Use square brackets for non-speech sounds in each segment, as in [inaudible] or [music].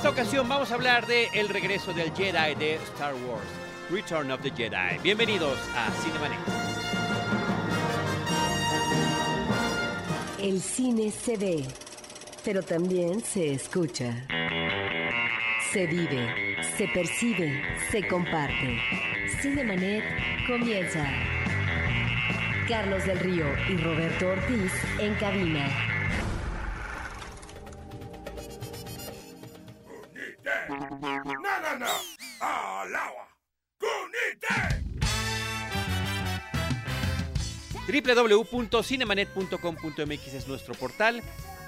esta ocasión vamos a hablar de el regreso del Jedi de Star Wars, Return of the Jedi. Bienvenidos a Cinemanet. El cine se ve, pero también se escucha. Se vive, se percibe, se comparte. Cinemanet comienza. Carlos del Río y Roberto Ortiz en cabina. www.cinemanet.com.mx es nuestro portal,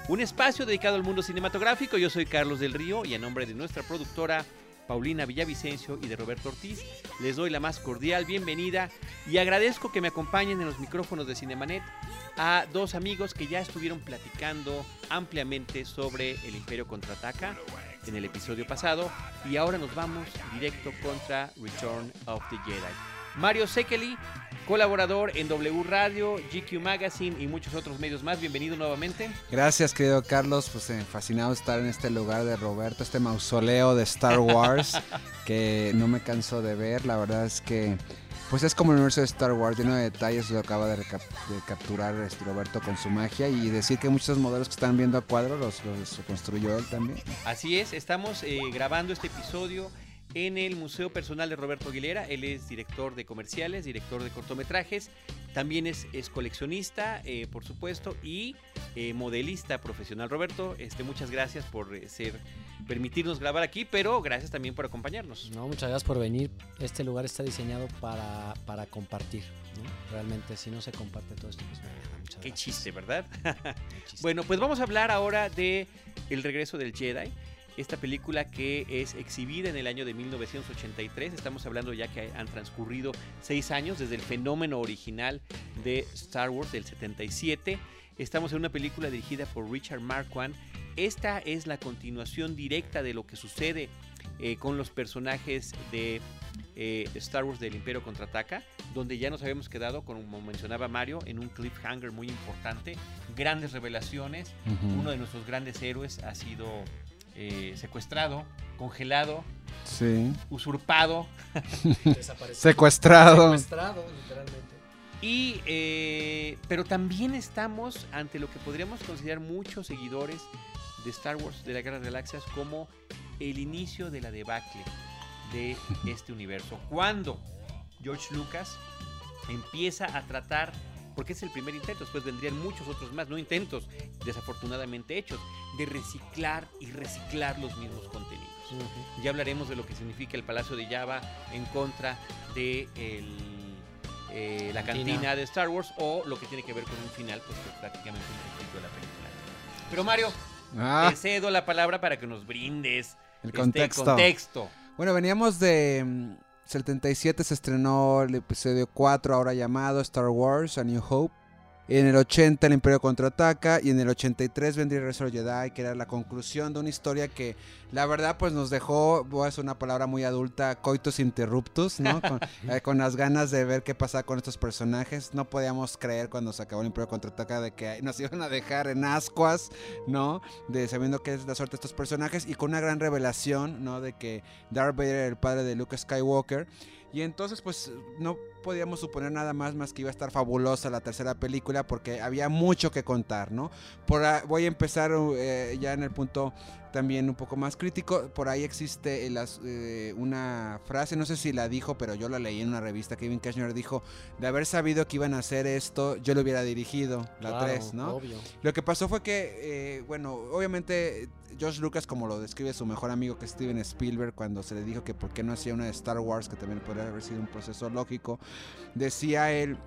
un espacio dedicado al mundo cinematográfico. Yo soy Carlos del Río y a nombre de nuestra productora Paulina Villavicencio y de Roberto Ortiz, les doy la más cordial bienvenida y agradezco que me acompañen en los micrófonos de Cinemanet a dos amigos que ya estuvieron platicando ampliamente sobre el Imperio Contraataca en el episodio pasado y ahora nos vamos directo contra Return of the Jedi. Mario Sekeli, colaborador en W Radio, GQ Magazine y muchos otros medios más. Bienvenido nuevamente. Gracias, querido Carlos. Pues eh, fascinado estar en este lugar de Roberto, este mausoleo de Star Wars [laughs] que no me canso de ver. La verdad es que pues es como el universo de Star Wars, lleno de detalles, lo acaba de, recap- de capturar este Roberto con su magia y decir que muchos modelos que están viendo a cuadro los, los construyó él también. Así es, estamos eh, grabando este episodio en el Museo Personal de Roberto Aguilera. Él es director de comerciales, director de cortometrajes, también es, es coleccionista, eh, por supuesto, y eh, modelista profesional. Roberto, este, muchas gracias por eh, ser, permitirnos grabar aquí, pero gracias también por acompañarnos. No, muchas gracias por venir. Este lugar está diseñado para, para compartir. ¿no? Realmente, si no se comparte todo esto, pues no, muchas Qué gracias. chiste, ¿verdad? Qué chiste. [laughs] Bueno, pues vamos a hablar ahora de El regreso del Jedi. Esta película que es exhibida en el año de 1983. Estamos hablando ya que han transcurrido seis años desde el fenómeno original de Star Wars del 77. Estamos en una película dirigida por Richard Marquand. Esta es la continuación directa de lo que sucede eh, con los personajes de eh, Star Wars del Imperio Contraataca, donde ya nos habíamos quedado, como mencionaba Mario, en un cliffhanger muy importante, grandes revelaciones. Uno de nuestros grandes héroes ha sido eh, secuestrado, congelado, Sí. usurpado. Secuestrado. Secuestrado, literalmente. y eh, pero también estamos ante lo que podríamos considerar muchos seguidores de Star Wars de la Guerra de Galaxias como el inicio de la debacle de este universo. Cuando George Lucas empieza a tratar, porque es el primer intento, después vendrían muchos otros más, no intentos desafortunadamente hechos, de reciclar y reciclar los mismos contenidos. Ya hablaremos de lo que significa el Palacio de Java en contra de el, eh, la Cantina. de Star Wars o lo que tiene que ver con un final, pues que es prácticamente un conflicto de la película. Pero Mario, Ah, te cedo la palabra para que nos brindes el este contexto. contexto. Bueno, veníamos de mm, 77 se estrenó el episodio 4 ahora llamado Star Wars A New Hope. En el 80 el Imperio contraataca y en el 83 vendría el Regreso Jedi, que era la conclusión de una historia que la verdad pues nos dejó, voy a hacer una palabra muy adulta, coitus interruptus, ¿no? Con, [laughs] eh, con las ganas de ver qué pasaba con estos personajes. No podíamos creer cuando se acabó el Imperio contraataca de que nos [laughs] iban a dejar en ascuas, ¿no? De sabiendo que es la suerte de estos personajes y con una gran revelación, ¿no? De que Darth Vader era el padre de Luke Skywalker. Y entonces pues no podíamos suponer nada más más que iba a estar fabulosa la tercera película porque había mucho que contar, ¿no? Por voy a empezar eh, ya en el punto también un poco más crítico. Por ahí existe eh, una frase, no sé si la dijo, pero yo la leí en una revista. Kevin Cashner dijo, de haber sabido que iban a hacer esto, yo lo hubiera dirigido, la Claro, 3, ¿no? Obvio. Lo que pasó fue que, eh, bueno, obviamente George Lucas, como lo describe su mejor amigo que Steven Spielberg, cuando se le dijo que por qué no hacía una de Star Wars, que también podría haber sido un proceso lógico, decía él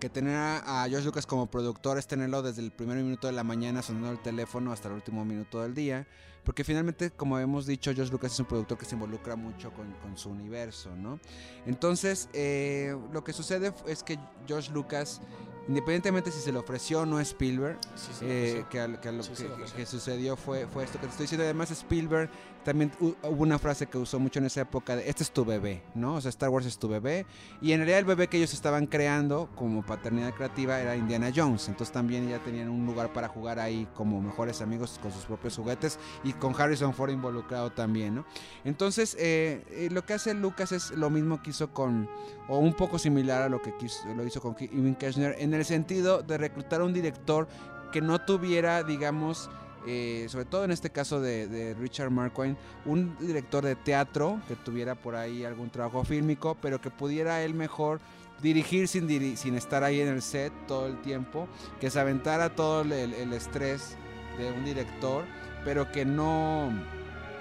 que tener a George Lucas como productor es tenerlo desde el primer minuto de la mañana sonando el teléfono hasta el último minuto del día. Porque finalmente, como hemos dicho, George Lucas es un productor que se involucra mucho con, su universo, ¿no? Entonces, eh, lo que sucede es que George Lucas, independientemente si se le ofreció o no a Spielberg, Sí, sí, eh, sí. que, al- que a lo que, que sucedió fue, fue esto que te estoy diciendo. Además, Spielberg también hu- hubo una frase que usó mucho en esa época de este es tu bebé, ¿no? O sea, Star Wars es tu bebé. Y en realidad el bebé que ellos estaban creando como paternidad creativa era Indiana Jones. Entonces también ya tenían un lugar para jugar ahí como mejores amigos con sus propios juguetes y con Harrison Ford involucrado también, ¿no? Entonces, eh, eh, lo que hace Lucas es lo mismo que hizo con, o un poco similar a lo que quiso- lo hizo con Kevin Costner, en el sentido de reclutar a un director que no tuviera, digamos, eh, sobre todo en este caso de, Richard Marquand, un director de teatro que tuviera por ahí algún trabajo fílmico, pero que pudiera él mejor dirigir sin, diri- sin estar ahí en el set todo el tiempo, que se aventara todo el, el estrés de un director, pero que no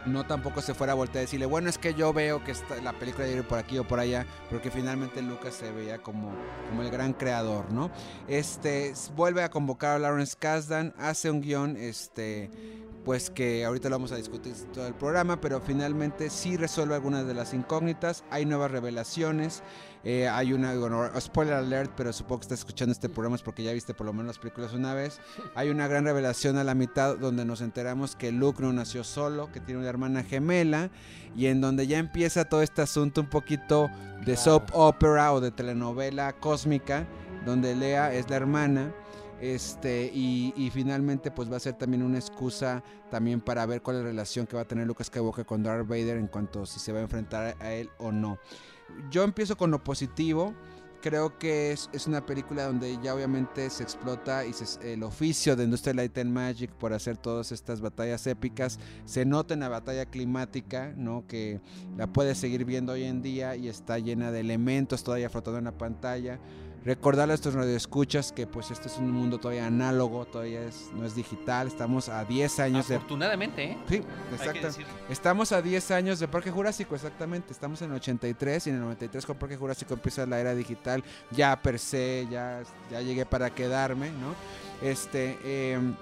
no tampoco se fuera a voltear a decirle, bueno, es que yo veo que esta- la película debe ir por aquí o por allá, porque finalmente Lucas se veía como, como el gran creador, ¿no? Este, vuelve a convocar a Lawrence Kasdan, hace un guion, este, pues que ahorita lo vamos a discutir todo el programa, pero finalmente sí resuelve algunas de las incógnitas, hay nuevas revelaciones, eh, hay una, bueno, spoiler alert, pero supongo que estás escuchando este programa es porque ya viste por lo menos las películas una vez. Hay una gran revelación a la mitad donde nos enteramos que Luke no nació solo, que tiene una hermana gemela y en donde ya empieza todo este asunto un poquito de Claro. soap opera o de telenovela cósmica, donde Lea es la hermana. Este, y, y finalmente pues va a ser también una excusa también para ver cuál es la relación que va a tener Lucas Skywalker con Darth Vader en cuanto si se va a enfrentar a él o no. Yo empiezo con lo positivo. Creo que es, una película donde ya obviamente se explota y se- el oficio de Industrial Light and Magic por hacer todas estas batallas épicas. Se nota en la batalla climática, ¿no? Que la puedes seguir viendo hoy en día y está llena de elementos todavía flotando en la pantalla. Recordarle a estos radioescuchas que pues este es un mundo todavía análogo, todavía es, no es digital. Estamos a 10 años de... Afortunadamente, ¿eh? Sí, decirlo. Estamos a 10 años de Parque Jurásico, exactamente. Estamos en el 83 y en el 93 con Parque Jurásico empieza la era digital. Ya per se, ya, ya llegué para quedarme, ¿no? Este, em,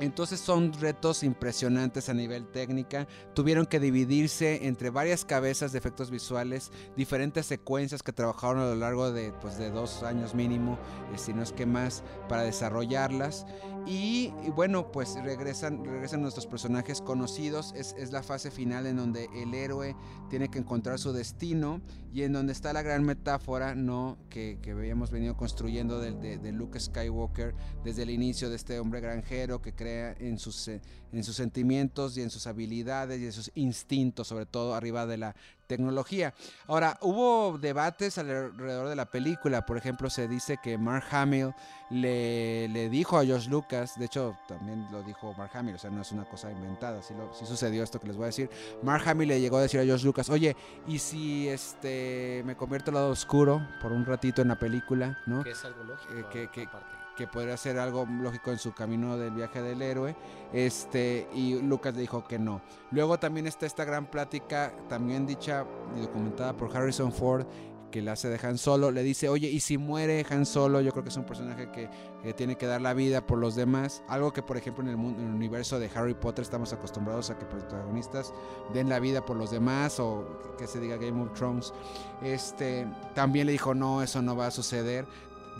entonces son retos impresionantes a nivel técnica. Tuvieron que dividirse entre varias cabezas de efectos visuales, diferentes secuencias que trabajaron a lo largo de, pues, de dos años mínimo, eh, si no es que más, para desarrollarlas. Y, bueno, pues regresan, regresan nuestros personajes conocidos. Es, es la fase final en donde el héroe tiene que encontrar su destino y en donde está la gran metáfora ¿no? que, que habíamos venido construyendo de, de- Luke Skywalker desde el inicio de este hombre granjero que crea en sus, en sus sentimientos y en sus habilidades y en sus instintos, sobre todo arriba de la tecnología. Ahora, hubo debates alrededor de la película. Por ejemplo, se dice que Mark Hamill le, le dijo a George Lucas, de hecho también lo dijo Mark Hamill, o sea, no es una cosa inventada, sí, lo- sí sucedió esto que les voy a decir. Mark Hamill le llegó a decir a George Lucas, oye, ¿y si este me convierto al lado oscuro por un ratito en la película, ¿no? Que es algo lógico. Eh, que- que- aparte. Que podría ser algo lógico en su camino del viaje del héroe. Este, y Lucas le dijo que no. Luego también está esta gran plática, también dicha y documentada por Harrison Ford, que la hace de Han Solo. Le dice, oye, ¿y si muere Han Solo? Yo creo que es un personaje que, que tiene que dar la vida por los demás. Algo que, por ejemplo, en el, mundo, en el universo de Harry Potter estamos acostumbrados a que protagonistas den la vida por los demás o que, que se diga Game of Thrones. Este, también le dijo, no, eso no va a suceder.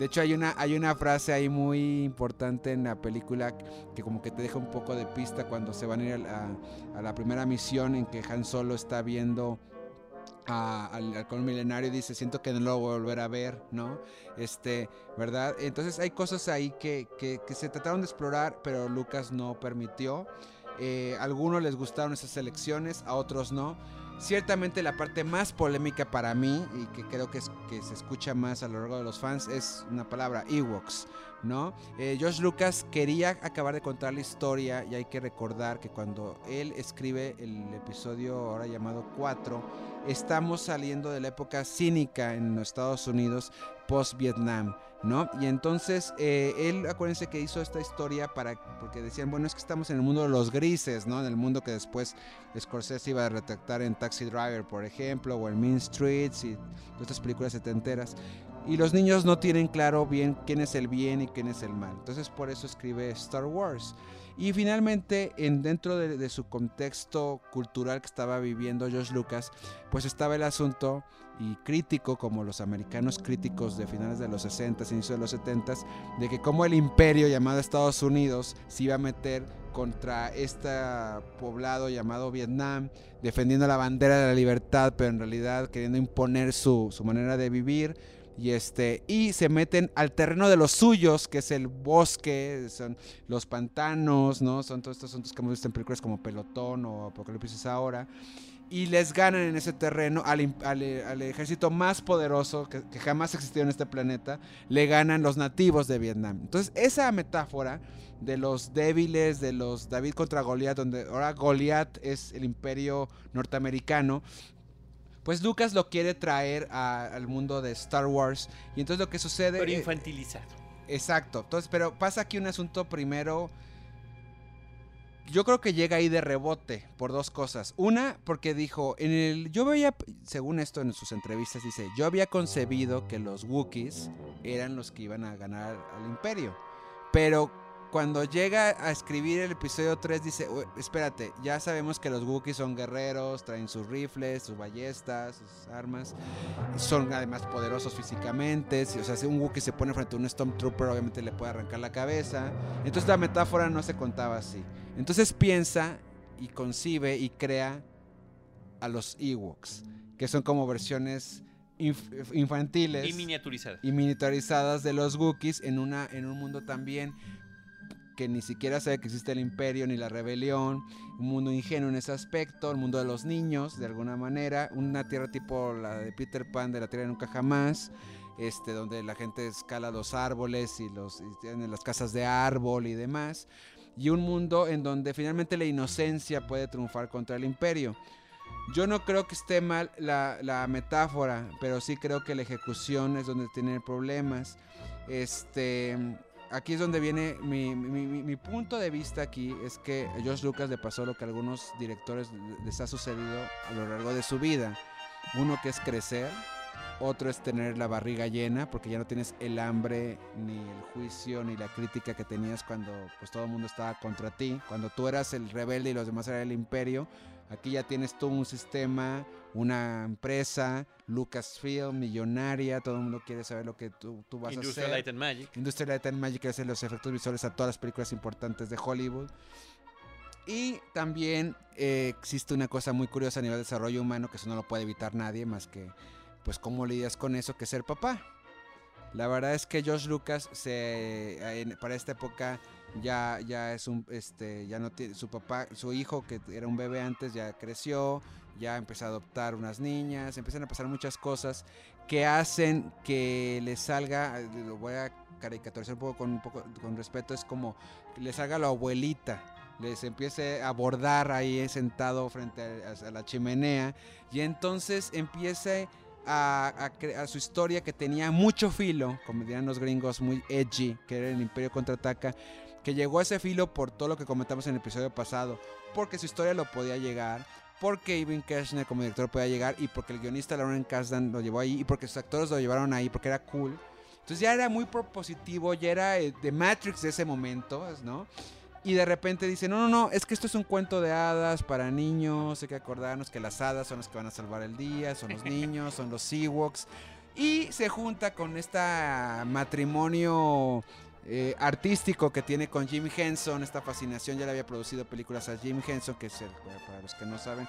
De hecho, hay una, hay una frase ahí muy importante en la película que como que te deja un poco de pista cuando se van a ir a la, primera misión en que Han Solo está viendo a- al halcón milenario y dice, siento que no lo voy a volver a ver, ¿no? Este, ¿verdad? Entonces hay cosas ahí que, que- que se trataron de explorar, pero Lucas no permitió. Eh, a algunos les gustaron esas elecciones, a otros no. Ciertamente la parte más polémica para mí y que creo que, es, que se escucha más a lo largo de los fans es una palabra, Ewoks, ¿no? Eh, George Lucas quería acabar de contar la historia y hay que recordar que cuando él escribe el episodio ahora llamado 4, estamos saliendo de la época cínica en los Estados Unidos post-Vietnam, ¿no? Y entonces eh, él, acuérdense que hizo esta historia para, porque decían, bueno, es que estamos en el mundo de los grises, ¿no? En el mundo que después Scorsese iba a retractar en Taxi Driver, por ejemplo, o en Mean Streets y todas estas películas setenteras. y los niños no tienen claro bien quién es el bien y quién es el mal. Entonces por eso escribe Star Wars. Y finalmente, en, dentro de, de su contexto cultural que estaba viviendo George Lucas, pues estaba el asunto y crítico, como los americanos críticos de finales de los 60, inicio de los 70, de que como el imperio llamado Estados Unidos se iba a meter contra este poblado llamado Vietnam, defendiendo la bandera de la libertad, pero en realidad queriendo imponer su, su manera de vivir. Y, este, y se meten al terreno de los suyos, que es el bosque, son los pantanos, ¿no? Son todos estos asuntos que hemos visto en películas como Pelotón o Apocalipsis ahora. Y les ganan en ese terreno al, im- al- al ejército más poderoso que, que jamás existió en este planeta. Le ganan los nativos de Vietnam. Entonces, esa metáfora de los débiles, de los David contra Goliat, donde ahora Goliat es el imperio norteamericano, pues Lucas lo quiere traer a- al mundo de Star Wars. Y entonces lo que sucede... Pero eh, infantilizado. Exacto. Entonces, pero pasa aquí un asunto primero. Yo creo que llega ahí de rebote por dos cosas. Una, porque dijo, en el, yo veía, según esto en sus entrevistas, dice, yo había concebido que los Wookiees eran los que iban a ganar al imperio. Pero cuando llega a escribir el episodio 3 dice, "Ué, espérate, ya sabemos que los Wookiees son guerreros, traen sus rifles, sus ballestas, sus armas, son además poderosos físicamente, si- o sea, si un Wookiee se pone frente a un Stormtrooper obviamente le puede arrancar la cabeza, entonces la metáfora no se contaba así. Entonces piensa y concibe y crea a los Ewoks, que son como versiones inf- infantiles Y miniaturizado. y militarizadas de los Wookiees en, una, en un mundo también que ni siquiera sabe que existe el imperio ni la rebelión, un mundo ingenuo en ese aspecto, el mundo de los niños de alguna manera, una tierra tipo la de Peter Pan de la tierra de nunca jamás, este, donde la gente escala los árboles y, los, y tienen las casas de árbol y demás, y un mundo en donde finalmente la inocencia puede triunfar contra el imperio. Yo no creo que esté mal la, la metáfora, pero sí creo que la ejecución es donde tiene problemas. Este, aquí es donde viene mi, mi- mi- punto de vista aquí, es que a George Lucas le pasó lo que a algunos directores les ha sucedido a lo largo de su vida. Uno que es crecer, otro es tener la barriga llena, porque ya no tienes el hambre, ni el juicio, ni la crítica que tenías cuando pues, todo el mundo estaba contra ti. Cuando tú eras el rebelde y los demás eran el imperio, aquí ya tienes tú un sistema, una empresa, Lucasfilm, millonaria, todo el mundo quiere saber lo que tú, tú vas a Industrial hacer. Light and Magic. Industrial Light and Magic hace los efectos visuales a todas las películas importantes de Hollywood. Y también eh, existe una cosa muy curiosa a nivel de desarrollo humano que eso no lo puede evitar nadie más que pues cómo lidias con eso que es ser papá. La verdad es que George Lucas se en- para esta época ya ya es un este ya no tiene su papá, su hijo que era un bebé antes ya creció, ya empezó a adoptar unas niñas, empiezan a pasar muchas cosas que hacen que le salga, eh, lo voy a caricaturizar un poco con un poco con respeto, es como que le salga la abuelita, les empiece a abordar ahí sentado frente a, la chimenea y entonces empiece a, a a su historia que tenía mucho filo, como dirían los gringos, muy edgy, que era el Imperio Contraataca, que llegó a ese filo por todo lo que comentamos en el episodio pasado, porque su historia lo podía llegar, porque Irving Kershner como director podía llegar y porque el guionista Lauren Kasdan lo llevó ahí y porque sus actores lo llevaron ahí porque era cool. Entonces ya era muy propositivo, ya era eh, de Matrix de ese momento, ¿no? Y de repente dice, no, no, no, es que esto es un cuento de hadas para niños, hay que acordarnos que las hadas son las que van a salvar el día, son los [laughs] niños, son los Ewoks. Y se junta con este matrimonio eh, artístico que tiene con Jim Henson, esta fascinación, ya le había producido películas a Jim Henson, que es el, para los que no saben,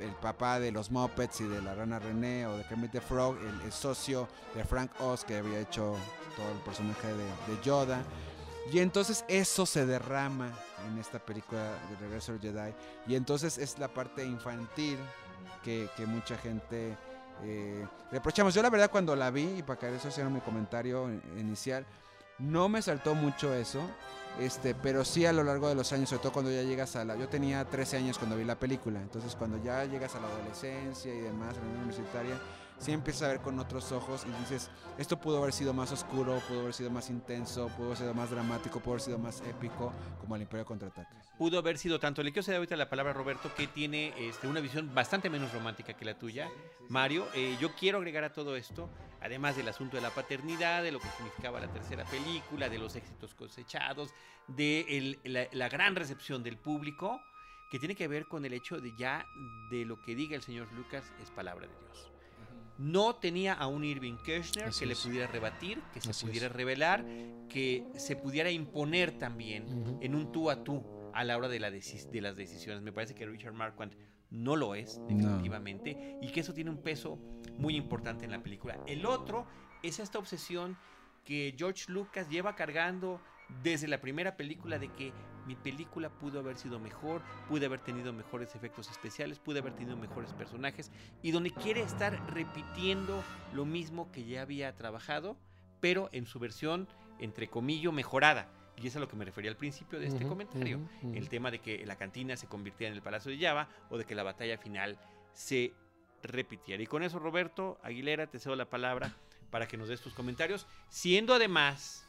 el, papá de los Muppets y de la rana René o de Kermit the Frog, el, socio de Frank Oz que había hecho todo el personaje de, Yoda. Y entonces eso se derrama en esta película de Regreso al Jedi. Y entonces es la parte infantil que, que mucha gente eh, reprochamos. Yo la verdad cuando la vi, y para que eso sea mi comentario inicial, no me saltó mucho eso. Este, pero sí a lo largo de los años, sobre todo cuando ya llegas a la... Yo tenía 13 años cuando vi la película, entonces cuando ya llegas a la adolescencia y demás, a la universitaria, sí empiezas a ver con otros ojos y dices, esto pudo haber sido más oscuro, pudo haber sido más intenso, pudo haber sido más dramático, pudo haber sido más épico, como el Imperio Contraataca. Pudo haber sido tanto. Le quiero ceder ahorita la palabra a Roberto, que tiene este, una visión bastante menos romántica que la tuya. Mario, eh, yo quiero agregar a todo esto, además del asunto de la paternidad, de lo que significaba la tercera película, de los éxitos cosechados, de el- la, la gran recepción del público, que tiene que ver con el hecho de ya de lo que diga el señor Lucas es palabra de Dios. No tenía a un Irving Kirchner Así que le pudiera rebatir, que se Así pudiera es. revelar, que se pudiera imponer también en un tú a tú a la hora de, la deci- de las decisiones. Me parece que Richard Marquand no lo es, definitivamente, y que eso tiene un peso muy importante en la película. El otro es esta obsesión que George Lucas lleva cargando desde la primera película de que mi película pudo haber sido mejor, pude haber tenido mejores efectos especiales, pude haber tenido mejores personajes, y donde quiere estar repitiendo lo mismo que ya había trabajado, pero en su versión, entre comillas, mejorada. Y es a lo que me refería al principio de este comentario. El tema de que la cantina se convirtiera en el Palacio de Java o de que la batalla final se repitiera. Y con eso, Roberto Aguilera, te cedo la palabra para que nos des tus comentarios, siendo además,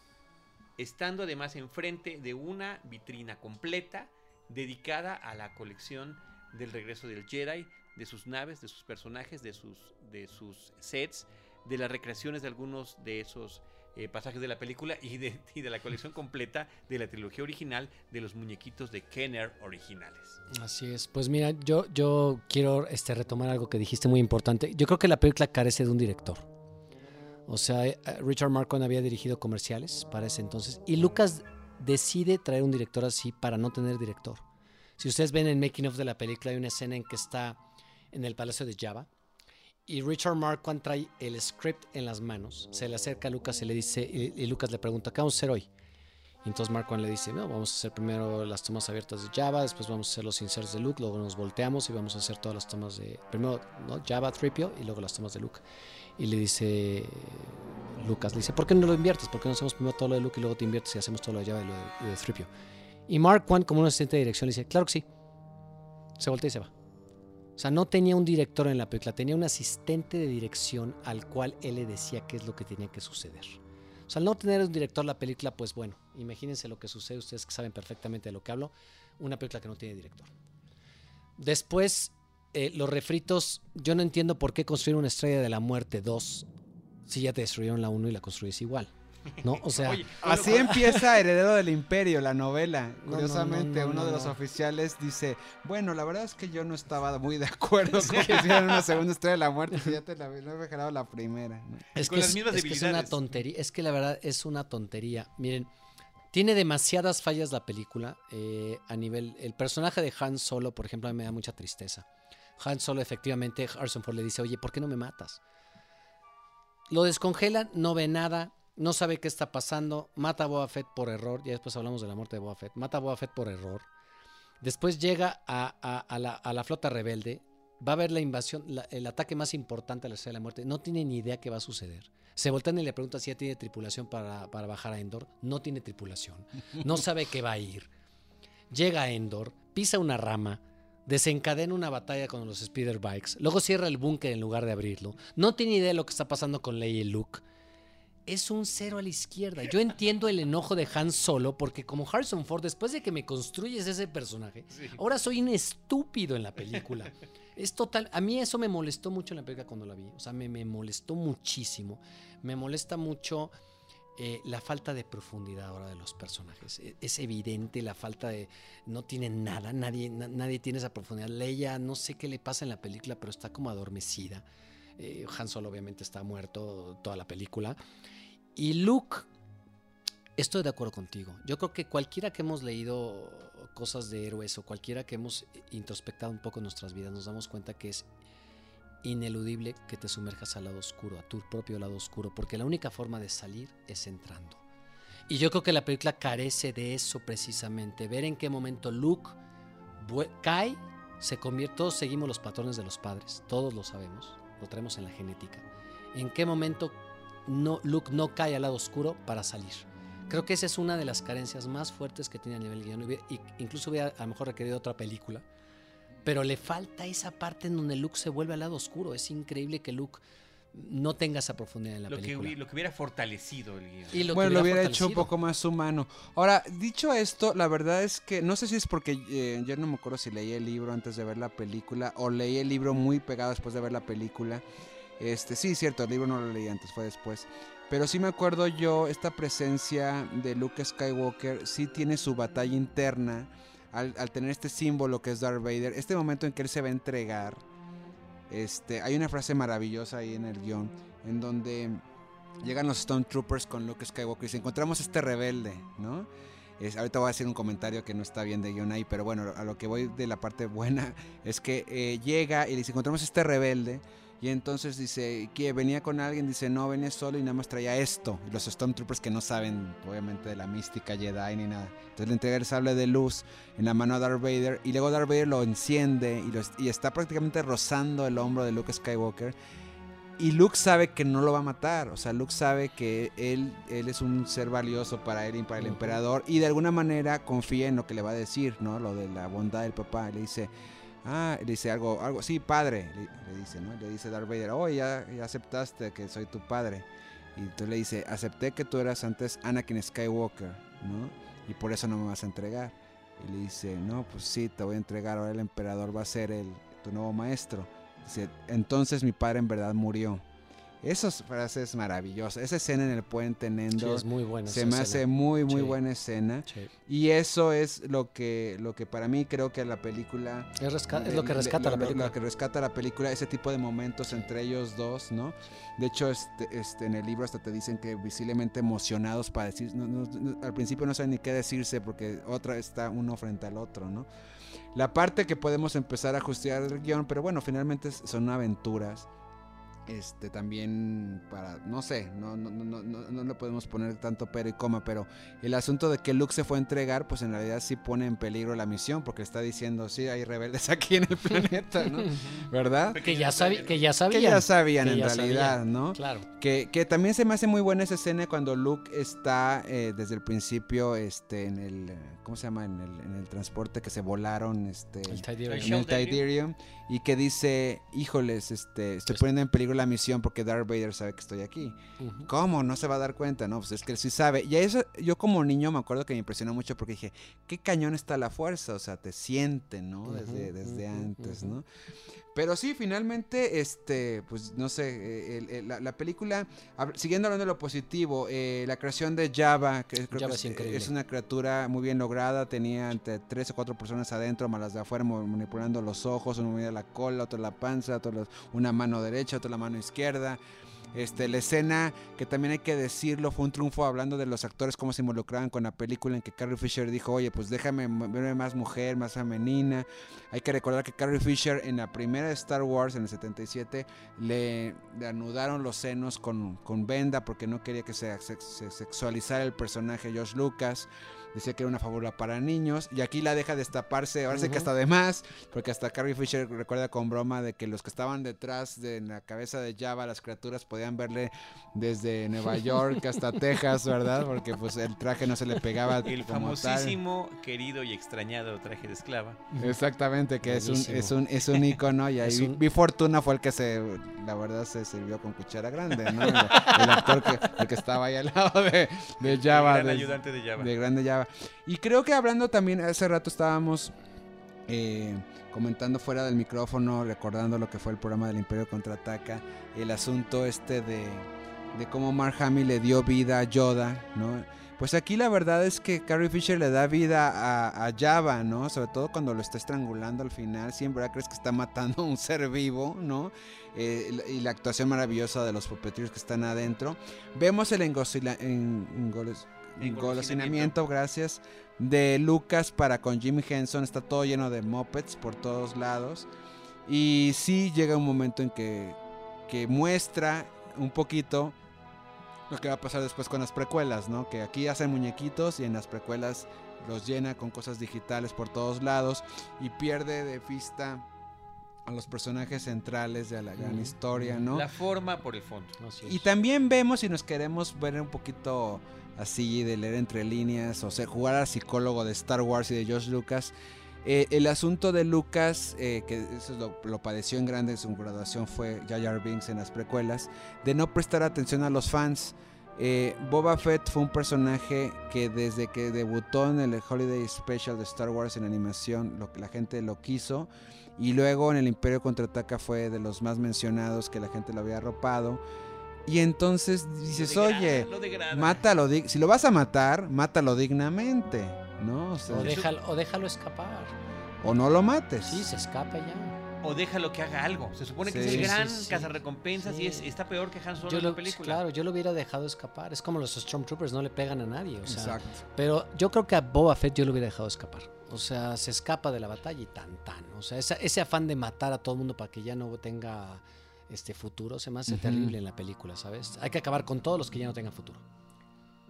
estando además enfrente de una vitrina completa dedicada a la colección del regreso del Jedi, de sus naves, de sus personajes, de sus, de sus sets, de las recreaciones de algunos de esos eh, pasajes de la película y de, [laughs] y de la colección completa de la trilogía original de los muñequitos de Kenner originales. Así es. Pues mira, yo, yo quiero este, retomar algo que dijiste muy importante. Yo creo que la película carece de un director. O sea, eh, Richard Marquand había dirigido comerciales para ese entonces y Lucas decide traer un director así para no tener director. Si ustedes ven en Making of de la película hay una escena en que está en el Palacio de Java y Richard Marquand trae el script en las manos, se le acerca a Lucas y le dice y Lucas le pregunta, ¿qué vamos a hacer hoy? Y entonces Marquand le dice, no, vamos a hacer primero las tomas abiertas de Java, después vamos a hacer los inserts de Luke, luego nos volteamos y vamos a hacer todas las tomas de, primero ¿no? Java, Tripio y luego las tomas de Luke. Y le dice, Lucas le dice, ¿por qué no lo inviertes? ¿Por qué no hacemos primero todo lo de Luke y luego te inviertes y hacemos todo lo de Java y lo de, de? Y Marquand, como un asistente de dirección, le dice, claro que sí. Se voltea y se va. O sea, no tenía un director en la película, tenía un asistente de dirección al cual él le decía qué es lo que tenía que suceder. O sea, al no tener un director la película, pues bueno, imagínense lo que sucede, ustedes que saben perfectamente de lo que hablo, una película que no tiene director. Después, eh, los refritos, yo no entiendo por qué construir una estrella de la muerte 2 si ya te destruyeron la 1 y la construyes igual. ¿No? O sea, [laughs] Oye, Así empieza Heredero del Imperio, la novela. No, Curiosamente, no, no, no, uno de no, los oficiales dice, bueno, la verdad es que yo no estaba muy de acuerdo [laughs] con que hicieran una segunda estrella de la muerte, si ya te la había la primera. Es con que, las es, mismas es que es una tontería. Es que la verdad es una tontería. Miren, tiene demasiadas fallas la película. eh, a nivel. El personaje de Han Solo, por ejemplo, a mí me da mucha tristeza. Han Solo, efectivamente, Harrison Ford le dice: Oye, ¿por qué no me matas? Lo descongelan, no ve nada, no sabe qué está pasando. Mata a Boba Fett por error. Ya después hablamos de la muerte de Boba Fett. Mata a Boba Fett por error. Después llega a, la, flota rebelde. Va a haber la invasión, el ataque más importante a la Estrella de la Muerte. No tiene ni idea qué va a suceder. Se voltean y le pregunta si ya tiene tripulación para bajar a Endor. No tiene tripulación. No sabe qué va a ir. Llega a Endor, pisa una rama, desencadena una batalla con los Speeder Bikes, luego cierra el búnker en lugar de abrirlo. No tiene idea de lo que está pasando con Leia y Luke. Es un cero a la izquierda. Yo entiendo el enojo de Han Solo porque como Harrison Ford, después de que me construyes ese personaje, ahora soy un estúpido en la película. Es total. A mí eso me molestó mucho en la película cuando la vi. O sea, me, me molestó muchísimo. Me molesta mucho eh, la falta de profundidad ahora de los personajes. E- Es evidente la falta de. No tienen nada, nadie, na- nadie tiene esa profundidad. Leia, no sé qué le pasa en la película, pero está como adormecida. Eh, Han Solo, obviamente, está muerto toda la película. Y Luke, estoy de acuerdo contigo. Yo creo que cualquiera que hemos leído cosas de héroes o cualquiera que hemos introspectado un poco nuestras vidas, nos damos cuenta que es ineludible que te sumerjas al lado oscuro, a tu propio lado oscuro, porque la única forma de salir es entrando. Y yo creo que la película carece de eso precisamente, ver en qué momento Luke cae, se convierte, todos seguimos los patrones de los padres, todos lo sabemos, lo traemos en la genética. En qué momento no, Luke no cae al lado oscuro para salir. Creo que esa es una de las carencias más fuertes que tiene a nivel y- Incluso hubiera a lo mejor requerido otra película. Pero le falta esa parte en donde Luke se vuelve al lado oscuro. Es increíble que Luke no tenga esa profundidad en la Lo película. lo que hubiera fortalecido el guion. Y lo que bueno, lo hubiera hecho un poco más humano. Ahora, dicho esto, la verdad es que no sé si es porque eh, yo no me acuerdo si leí el libro antes de ver la película o leí el libro muy pegado después de ver la película. Este, sí, cierto, el libro no lo leí antes, fue después. Pero sí me acuerdo yo, esta presencia de Luke Skywalker sí tiene su batalla interna al, tener este símbolo que es Darth Vader. Este momento en que él se va a entregar. Este, hay una frase maravillosa ahí en el guion en donde llegan los Stormtroopers con Luke Skywalker y se encontramos este rebelde, ¿no? Ahorita voy a decir un comentario que no está bien de guion ahí, pero bueno, a lo que voy de la parte buena [laughs] es que eh, llega y dice, encontramos este rebelde y entonces dice, que venía con alguien, dice, no, venía solo y nada más traía esto. Y los Stormtroopers que no saben, obviamente, de la mística Jedi ni nada. Entonces le entrega el sable de luz en la mano a Darth Vader y luego Darth Vader lo enciende y, lo- y está prácticamente rozando el hombro de Luke Skywalker. Y Luke sabe que no lo va a matar. O sea, Luke sabe que él, él es un ser valioso para él y para el emperador. Y de alguna manera confía en lo que le va a decir, ¿no? Lo de la bondad del papá. Le dice, ah, le dice algo, algo, sí, padre, le, dice, ¿no? Le dice Darth Vader, oh, ya, ya aceptaste que soy tu padre. Y entonces le dice, acepté que tú eras antes Anakin Skywalker, ¿no? Y por eso no me vas a entregar. Y le dice, no, pues sí, te voy a entregar. Ahora el emperador va a ser el, tu nuevo maestro. Dice, entonces mi padre en verdad murió. Esas frases maravillosas. Esa escena en el puente en Sí, es muy buena. se esa me escena. hace muy, muy Sí. buena escena. Sí. Y eso es lo que, lo que para mí creo que la película... Es, resca- es lo que rescata lo- la película. Lo que rescata la película, ese tipo de momentos entre ellos dos, ¿no? De hecho, este, este, en el libro hasta te dicen que visiblemente emocionados para decir... no- no- no- al principio no saben ni qué decirse porque otra está uno frente al otro, ¿no? La parte que podemos empezar a ajustar el guion, pero bueno, finalmente es- son aventuras. Este también para, no sé, no, no, no, no, no, no le podemos poner tanto pero y coma, pero el asunto de que Luke se fue a entregar, pues en realidad sí pone en peligro la misión, porque está diciendo, sí, hay rebeldes [laughs] aquí en el planeta, ¿no? ¿Verdad? que ya sabi- que ya Que sabían. ya sabían que en ya realidad, sabían. ¿no? Claro. Que, que también se me hace muy buena esa escena cuando Luke está eh, desde el principio este, en el, ¿cómo se llama? En el, en el transporte que se volaron, este, El en el Sheldon. Y que dice, híjoles, este, estoy Es- poniendo en peligro la misión porque Darth Vader sabe que estoy aquí. ¿Cómo? No se va a dar cuenta, ¿no? Pues es que él sí sabe. Y eso yo como niño me acuerdo que me impresionó mucho porque dije, qué cañón está la fuerza, o sea, te siente, ¿no? Desde, desde antes. ¿no? Pero sí, finalmente, este, pues no sé, eh, el- el- la, la película, siguiendo hablando de lo positivo, eh, la creación de Java, que creo Java que es es, una criatura muy bien lograda, tenía entre tres o cuatro personas adentro, más las de afuera manipulando los ojos, uno movía la cola, otro la panza, otro los- una mano derecha, otro la mano izquierda. Este, la escena, que también hay que decirlo, fue un triunfo hablando de los actores, cómo se involucraban con la película, en que Carrie Fisher dijo, oye, pues déjame verme más mujer, más femenina. Hay que recordar que Carrie Fisher en la primera Star Wars, en el 77, le, le anudaron los senos con, con venda porque no quería que se, se- se sexualizara el personaje George Lucas. Decía que era una fábula para niños. Y aquí la deja destaparse, ahora sí que hasta de más, porque hasta Carrie Fisher recuerda con broma de que los que estaban detrás de la cabeza de Java, las criaturas, podían verle desde Nueva [laughs] York hasta Texas, ¿verdad? Porque pues el traje no se le pegaba El como tal. famosísimo, querido y extrañado traje de esclava. Exactamente, que es un, es un, es un icono y ahí [laughs] un- Fortuna fue el que se, la verdad, se sirvió con cuchara grande, ¿no? El, el actor que, el que estaba ahí al lado de, de Java. el gran de- ayudante de Java. de grande Java. Y creo que hablando también, hace rato estábamos eh, comentando fuera del micrófono, recordando lo que fue el programa del Imperio Contraataca, el asunto este de, de cómo Mark Hamill le dio vida a Yoda, ¿no? Pues aquí la verdad es que Carrie Fisher le da vida a, a Java, ¿no? Sobre todo cuando lo está estrangulando al final, siempre crees que está matando a un ser vivo, ¿no? Eh, y la actuación maravillosa de los puppeteers que están adentro. Vemos el engosila- engolosinamiento, gracias, de Lucas para con Jim Henson. Está todo lleno de mopeds por todos lados. Y sí llega un momento en que, que muestra un poquito lo que va a pasar después con las precuelas, ¿no? Que aquí hacen muñequitos y en las precuelas los llena con cosas digitales por todos lados y pierde de vista a los personajes centrales de la gran historia. ¿no? La forma por el fondo. Así es. Y también vemos si nos queremos ver un poquito así de leer entre líneas o sea, jugar al psicólogo de Star Wars y de George Lucas. Eh, el asunto de Lucas, eh, que eso lo, lo padeció en grande en su graduación, fue Jar Binks en las precuelas, de no prestar atención a los fans. Eh, Boba Fett fue un personaje que desde que debutó en el Holiday Special de Star Wars en animación, lo la gente lo quiso. Y luego en el Imperio Contraataca fue de los más mencionados que la gente lo había arropado. Y entonces dices, Lo oye, lo mátalo, si lo vas a matar, mátalo dignamente, ¿no? O, sea, O déjalo, o déjalo escapar. o no lo mates. Sí, se escapa ya. O déjalo que haga algo. Se supone que Sí. es el gran sí, sí. cazarrecompensas y es, está peor que Han Solo Yo en la película. claro, yo lo hubiera dejado escapar. Es como los Stormtroopers, no le pegan a nadie. O sea, Exacto. Pero yo creo que a Boba Fett yo lo hubiera dejado escapar. O sea, se escapa de la batalla y tan tan. O sea, esa- ese afán de matar a todo el mundo para que ya no tenga este futuro se me hace Ujú. terrible en la película, ¿sabes? Hay que acabar con todos los que ya no tengan futuro.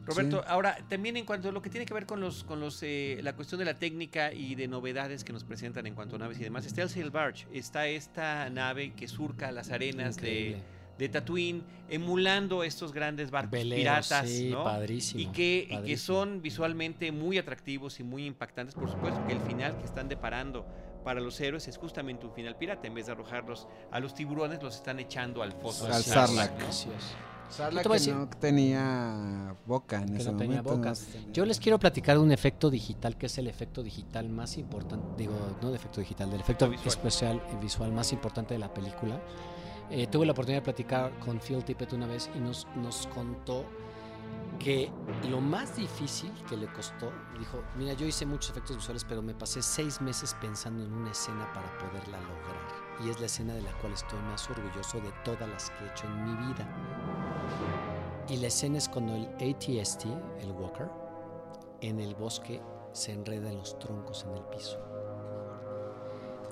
Roberto, Sí. ahora también en cuanto a lo que tiene que ver con los, con los, eh, la cuestión de la técnica y de novedades que nos presentan en cuanto a naves y demás, está el Sail Barge, está esta nave que surca las arenas de, Increíble. de Tatooine, emulando estos grandes barcos Veleros, piratas, sí, ¿no? padrísimo. Y que, y que padrísimo. son visualmente muy atractivos y muy impactantes. Por supuesto que el final que están deparando para los héroes es justamente un final pirata. En vez de arrojarlos a los tiburones, los están echando al foso. Al Sarlacc. ¿no? Sarlacc que decir- no tenía boca en Que ese no tenía momento. boca. no tenía- Yo les quiero platicar de un efecto digital que es el efecto digital más importante, digo, no de efecto digital, del efecto Visual. especial y visual más importante de la película. Eh, tuve la oportunidad de platicar con Phil Tippett una vez y nos, nos contó que lo más difícil que le costó, dijo, mira, yo hice muchos efectos visuales, pero me pasé seis meses pensando en una escena para poderla lograr. Y es la escena de la cual estoy más orgulloso de todas las que he hecho en mi vida. Y la escena es cuando el ATST, el Walker, en el bosque se enreda en los troncos en el piso.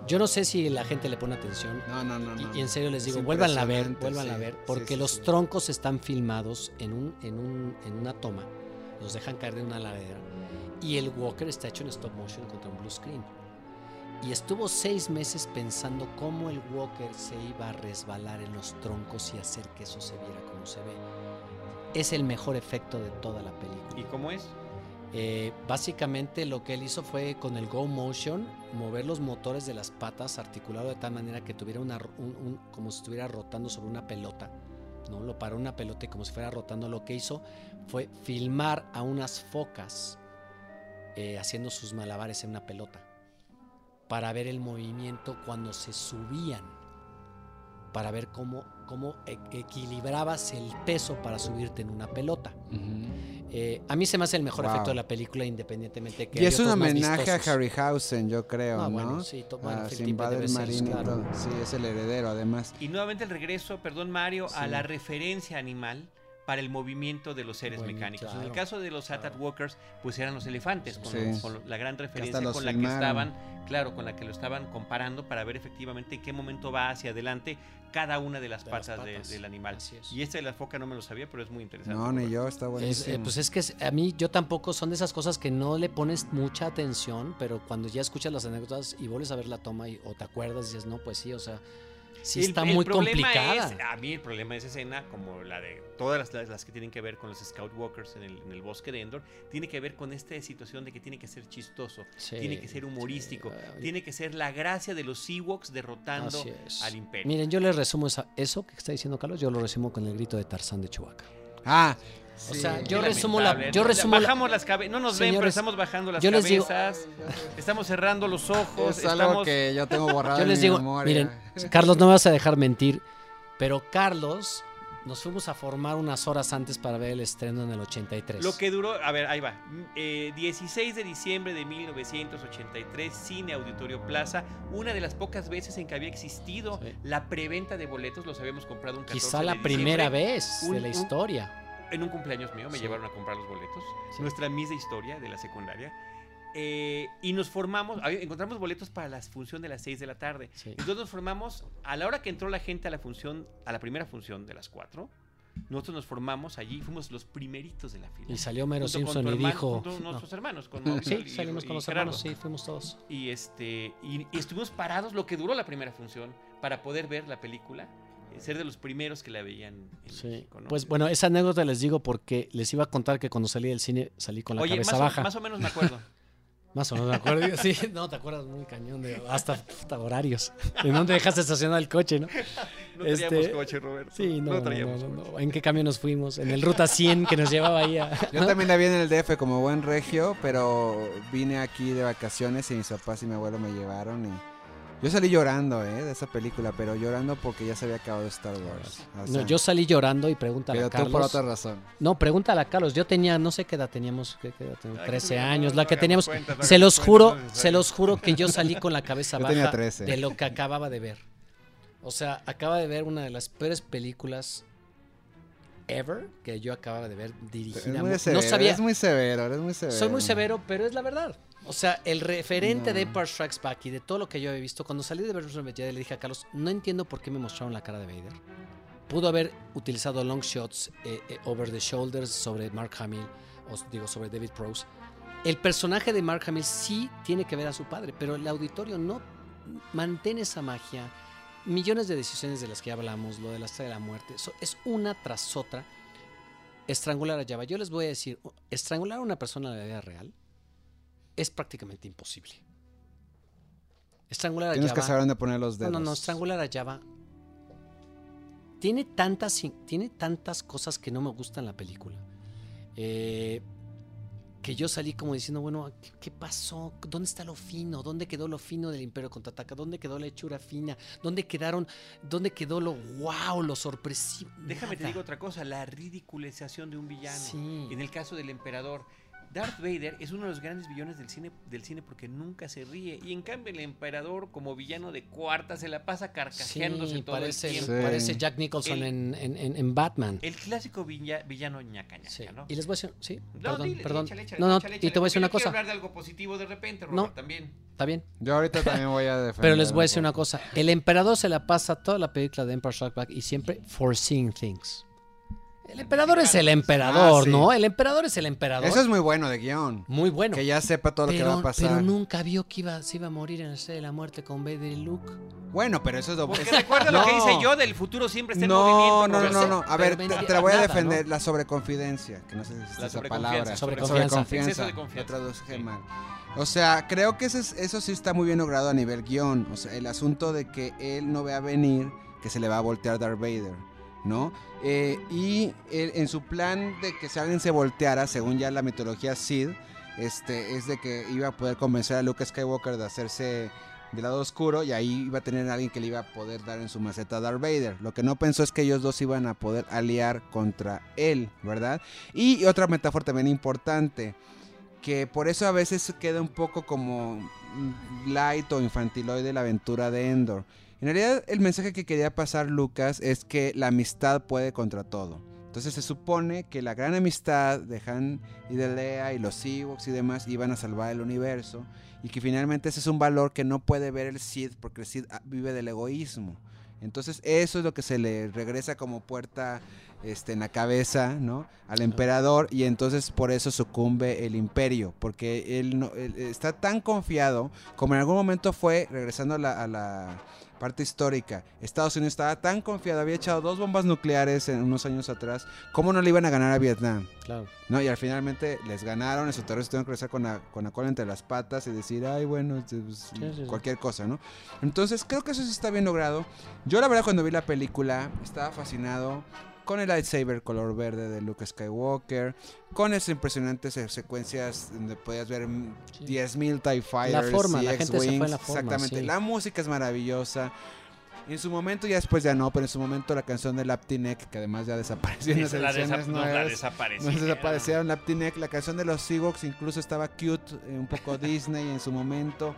Yo no sé si la gente le pone atención. No, no, no. Y, no. y en serio les Es digo, vuélvanla a ver, impresionante, vuélvanla a sí, ver, sí, porque sí, los sí. troncos están filmados en, un, en, un, en una toma, los dejan caer de una ladera, y el Walker está hecho en stop motion contra un blue screen. Y estuvo seis meses pensando cómo el Walker se iba a resbalar en los troncos y hacer que eso se viera como se ve. Es el mejor efecto de toda la película. ¿Y cómo es? Eh, básicamente lo que él hizo fue con el Go Motion mover los motores de las patas articulado de tal manera que tuviera una, como si estuviera rotando sobre una pelota. ¿no? Lo paró una pelota y como si fuera rotando. Lo que hizo fue filmar a unas focas eh, haciendo sus malabares en una pelota para ver el movimiento cuando se subían, para ver cómo, cómo e- equilibrabas el peso para subirte en una pelota. Eh, a mí se me hace el mejor Wow. efecto de la película, independientemente de que Y es un homenaje a Harryhausen, yo creo, Ah, ¿no? bueno, sí, to- bueno, a Phil Tippett Sinbad debe el ser, Marino y claro. todo. Sí, es el heredero, además. Y nuevamente el regreso, perdón Mario, a la referencia animal para el movimiento de los seres Bueno, mecánicos. En el claro, caso de los Atat Walkers, pues eran los elefantes, con, Sí. la gran referencia con la que estaban, claro, con la que lo estaban comparando para ver efectivamente en qué momento va hacia adelante cada una de las De las patas, de- del animal. Y este de la foca no me lo sabía, pero es muy interesante. No, ni yo, está Es, buenísimo. eh, pues es que a mí yo tampoco son de esas cosas que no le pones mucha atención, pero cuando ya escuchas las anécdotas y vuelves a ver la toma y, o te acuerdas y dices, no, pues sí, o sea, sí El- está el muy complicada. es- a mí el problema de esa escena, como la de todas las, las- las que tienen que ver con los Scout Walkers en el, en el bosque de Endor, tiene que ver con esta situación de que tiene que ser chistoso, Sí, tiene que ser humorístico, sí, tiene que ser la gracia de los Ewoks derrotando al Imperio. Miren, yo les resumo esa- eso que está diciendo Carlos, yo lo resumo con el grito de Tarzán de Chewbacca. Ah, O sea, yo resumo la- yo resumo la- bajamos las cabezas, no nos ven, pero estamos bajando las yo les digo- cabezas, estamos cerrando los ojos, es algo estamos que yo tengo borrado [laughs] Yo les digo, memoria. miren, [laughs] Carlos, no me vas a dejar mentir, pero Carlos nos fuimos a formar unas horas antes para ver el estreno en el 83. Lo que duró, a ver, ahí va. Eh, 16 de diciembre de 1983, Cine Auditorio Plaza. Una de las pocas veces en que había existido Sí. la preventa de boletos. Los habíamos comprado un 14 Quizá la primera vez Un- de la un- historia. En un cumpleaños mío me Sí. llevaron a comprar los boletos. Sí. Nuestra Miss de Historia de la secundaria. Eh, y nos formamos, encontramos boletos para la función de las 6 de la tarde. Sí. Entonces nos formamos, a la hora que entró la gente a la función, a la primera función de las 4, nosotros nos formamos allí, fuimos los primeritos de la fila. Y salió Mero Simpson y dijo... con no. nuestros hermanos, con Sí, y- salimos y con los hermanos, sí, fuimos todos. Y, este, y, y estuvimos parados lo que duró la primera función para poder ver la película, ser de los primeros que la veían en Sí. México, ¿no? Pues bueno, esa anécdota les digo porque les iba a contar que cuando salí del cine salí con la Oye, cabeza más o, baja. más o menos me acuerdo. [laughs] Más o menos me acuerdo. Sí, no, te acuerdas muy cañón de hasta horarios. ¿En dónde dejaste estacionar el coche, no? [laughs] No traíamos Este, coche, Roberto. Sí, no, no, no, traíamos no, coche. no. ¿En qué camión nos fuimos? En el Ruta 100 que nos llevaba ahí a... Yo también la vi en el DF como buen regio, pero vine aquí de vacaciones y mis papás y mi abuelo me llevaron y yo salí llorando, ¿eh? De esa película, pero llorando porque ya se había acabado Star Wars. O No, yo salí llorando y pregúntale pero a tú Carlos. por otra razón. No, pregúntale a Carlos. Yo tenía, no sé qué edad teníamos, ¿qué, qué edad teníamos? Ay, 13 no, no, años, la que teníamos. se los juro, no se los juro que yo salí con la cabeza [laughs] Yo baja tenía 13. de lo que acababa de ver. O sea, acaba de ver una de las peores películas ever que yo acababa de ver Es dirigida. muy no severo, sabía. eres muy severo, eres muy severo. Soy muy severo, pero es la verdad. O sea, el referente de No. Empire Strikes Back y de todo lo que yo he visto, cuando salí de ver Return of le dije a Carlos, no entiendo por qué me mostraron la cara de Vader. Pudo haber utilizado long shots eh, eh, over the shoulders sobre Mark Hamill, o digo, sobre David Prowse. El personaje de Mark Hamill sí tiene que ver a su padre, pero el auditorio no mantén esa magia. Millones de decisiones de las que ya hablamos, lo de la estrella de la muerte, so- es una tras otra. Estrangular a Java. Yo les voy a decir, estrangular a una persona en la vida real es prácticamente imposible. Estrangular a Tienes que Java. saber dónde poner los No, dedos. no, no, estrangular a Java. Tiene tantas, tiene tantas cosas que no me gustan en la película. Eh, que yo salí como diciendo, bueno, ¿qué, qué pasó? ¿Dónde está lo fino? ¿Dónde quedó lo fino del Imperio Contraataca? ¿Dónde quedó la hechura fina? ¿Dónde quedaron, dónde quedó lo wow, lo sorpresivo? Déjame te Nada. digo otra cosa, la ridiculización de un villano. Sí. En el caso del emperador, Darth Vader es uno de los grandes villanos del cine, del cine porque nunca se ríe. Y en cambio el emperador como villano de cuarta se la pasa carcajeándose Sí, todo parece, el tiempo. Sí. parece Jack Nicholson El- en, en- en- Batman. El clásico villa- villano ñaca ñaca, Sí. ¿no? Y les voy a decir, sí, No, perdón, dile, perdón. échale, échale, no, no, échale, y te voy a decir una cosa. hablar de algo positivo de repente, No. Robert, también. Está bien. Yo ahorita también voy a defender. Pero les voy a decir una cosa. El emperador se la pasa toda la película de Empire Strikes Back y siempre foreseeing things. El emperador es el emperador, Ah, sí. ¿no? El emperador es el emperador. Eso es muy bueno de guion. muy bueno. Que ya sepa todo lo que va pero, a pasar. pero nunca vio que iba, se iba a morir en el Estrella de la Muerte con Vader y Luke. Bueno, pero eso es lo Porque es- recuerda lo que No. hice yo, del futuro siempre está en No, movimiento. no, no, no, no. A ver, te, la voy a nada, defender. ¿no? La sobreconfidencia. Que no sé si es La esa sobreconfianza, palabra. sobreconfianza. Exceso de Lo confianza. traduje Sí. mal. O sea, creo que eso, es- eso sí está muy bien logrado a nivel guion. O sea, el asunto de que él no vea venir que se le va a voltear Darth Vader, ¿no? Eh, y en su plan de que si alguien se volteara, según ya la mitología Sid, este, es de que iba a poder convencer a Luke Skywalker de hacerse del lado oscuro y ahí iba a tener a alguien que le iba a poder dar en su maceta a Darth Vader. Lo que no pensó es que ellos dos iban a poder aliar contra él, ¿verdad? Y otra metáfora también importante, que por eso a veces queda un poco como light o infantiloide la aventura de Endor. En realidad el mensaje que quería pasar Lucas es que la amistad puede contra todo. Entonces se supone que la gran amistad de Han y de Leia y los Ewoks y demás iban a salvar el universo y que finalmente ese es un valor que no puede ver el Sith porque el Sith ah, vive del egoísmo. Entonces eso es lo que se le regresa como puerta este, en la cabeza, ¿no? Al emperador y entonces por eso sucumbe el imperio, porque él, no, él está tan confiado como en algún momento fue, regresando a la, a la parte histórica, Estados Unidos estaba tan confiado, había echado dos bombas nucleares en unos años atrás, ¿cómo no le iban a ganar a Vietnam? Claro. ¿no? Y al finalmente les ganaron, esos terroristas tuvieron que regresar con la, con la cola entre las patas y decir, ay, bueno, este, pues, Sí, sí, sí. cualquier cosa, ¿no? Entonces creo que eso sí está bien logrado. Yo la verdad cuando vi la película estaba fascinado con el lightsaber color verde de Luke Skywalker, con esas impresionantes se- secuencias donde podías ver mm, Sí. 10.000 TIE Fighters forma, y la gente se fue en X-Wings. la forma, Exactamente, sí. la música es maravillosa. En su momento, ya después ya no, pero en su momento la canción de Laptinek, que además ya desapareció en las la ediciones desa- nos la nuevas, desapareció. nos desaparecieron Laptinek, la canción de los Ewoks incluso estaba cute, eh, un poco [laughs] Disney en su momento.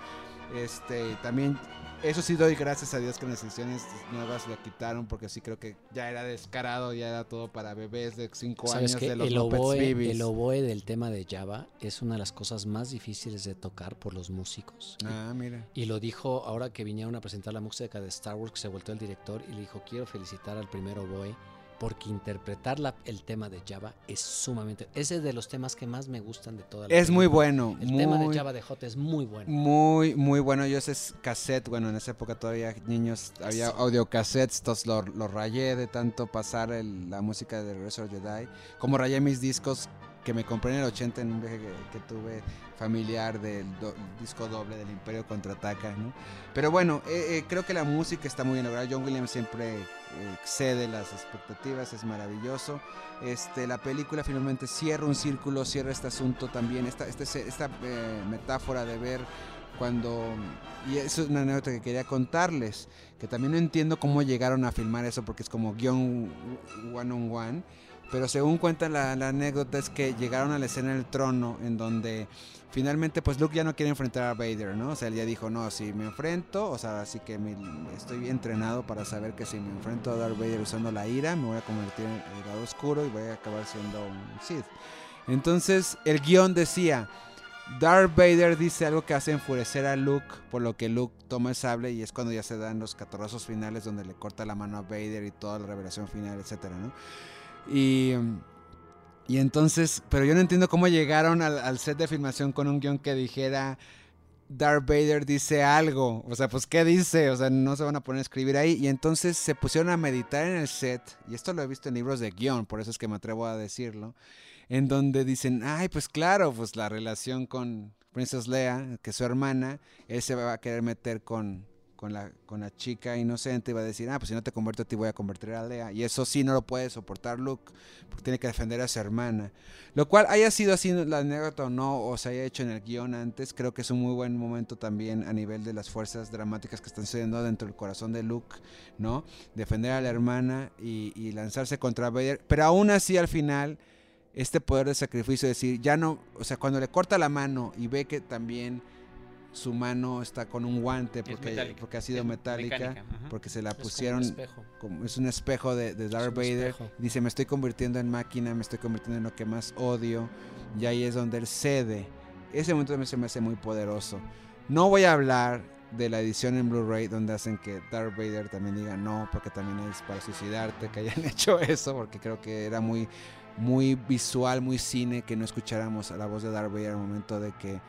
Este, también eso sí doy gracias a Dios que en las ediciones nuevas lo quitaron porque sí creo que ya era descarado, ya era todo para bebés de 5 ¿Sabes años qué? de los El oboe, el oboe del tema de Java es una de las cosas más difíciles de tocar por los músicos. Ah, mira. Y lo dijo ahora que vinieron a presentar la música de Star Wars, que se volteó el director y le dijo, quiero felicitar al primer oboe porque interpretar la- el tema de Java es sumamente... Ese es de los temas que más me gustan de toda la Es muy película. bueno, El muy, tema de Java de Hot es muy bueno. muy, muy bueno. Yo ese es cassette, bueno, en esa época todavía niños había Sí. audiocassettes, entonces lo, lo rayé de tanto pasar el- la música de Regreso Jedi. Como rayé mis discos que me compré en el 80 en un viaje que, que tuve familiar del do- disco doble del Imperio Contraataca, ¿no? Pero bueno, eh, eh, creo que la música está muy bien lograda. John Williams siempre excede las expectativas, es maravilloso. Este, la película finalmente cierra un círculo, cierra este asunto también, esta, este, esta eh, metáfora de ver cuando... Y es una anécdota que quería contarles, que también no entiendo cómo llegaron a filmar eso porque es como guion one on one. Pero según cuenta la anécdota es que llegaron a la escena del trono en donde finalmente pues Luke ya no quiere enfrentar a Vader, ¿no? O sea, él ya dijo, no, si me enfrento, o sea, así que mi- estoy entrenado para saber que si me enfrento a Darth Vader usando la ira, me voy a convertir en el lado oscuro y voy a acabar siendo un Sith. Entonces el guion decía, Darth Vader dice algo que hace enfurecer a Luke, por lo que Luke toma el sable y es cuando ya se dan los catorrazos finales donde le corta la mano a Vader y toda la revelación final, etcétera, ¿no? Y, y entonces, pero yo no entiendo cómo llegaron al, set de filmación con un guion que dijera Darth Vader dice algo, o sea, pues ¿qué dice? O sea, no se van a poner a escribir ahí y entonces se pusieron a meditar en el set, y esto lo he visto en libros de guion, por eso es que me atrevo a decirlo, en donde dicen, ay, pues claro, pues la relación con Princess Leia, que es su hermana, él se va a querer meter con, con, la, con la chica inocente y va a decir, ah, pues si no te convierto a ti voy a convertir a Leia. Y eso sí no lo puede soportar Luke, porque tiene que defender a su hermana. Lo cual haya sido así la anécdota o no, o se haya hecho en el guion antes, creo que es un muy buen momento también a nivel de las fuerzas dramáticas que están sucediendo dentro del corazón de Luke, ¿no? Defender a la hermana y, y lanzarse contra Vader. Pero aún así al final este poder de sacrificio, decir, ya no, o sea, cuando le corta la mano y ve que también su mano está con un guante porque, porque ha sido es metálica, mecánica, porque se la Es como un pusieron, espejo. como- es un espejo de, de Darth Vader, dice, me estoy convirtiendo en máquina, me estoy convirtiendo en lo que más odio, y ahí es donde él cede. Ese momento también se me hace muy poderoso. No voy a hablar de la edición en Blu-ray donde hacen que Darth Vader también diga no, porque también es para suicidarte, que hayan [laughs] hecho eso, porque creo que era muy, muy visual, muy cine, que no escucháramos a la voz de Darth Vader al momento de que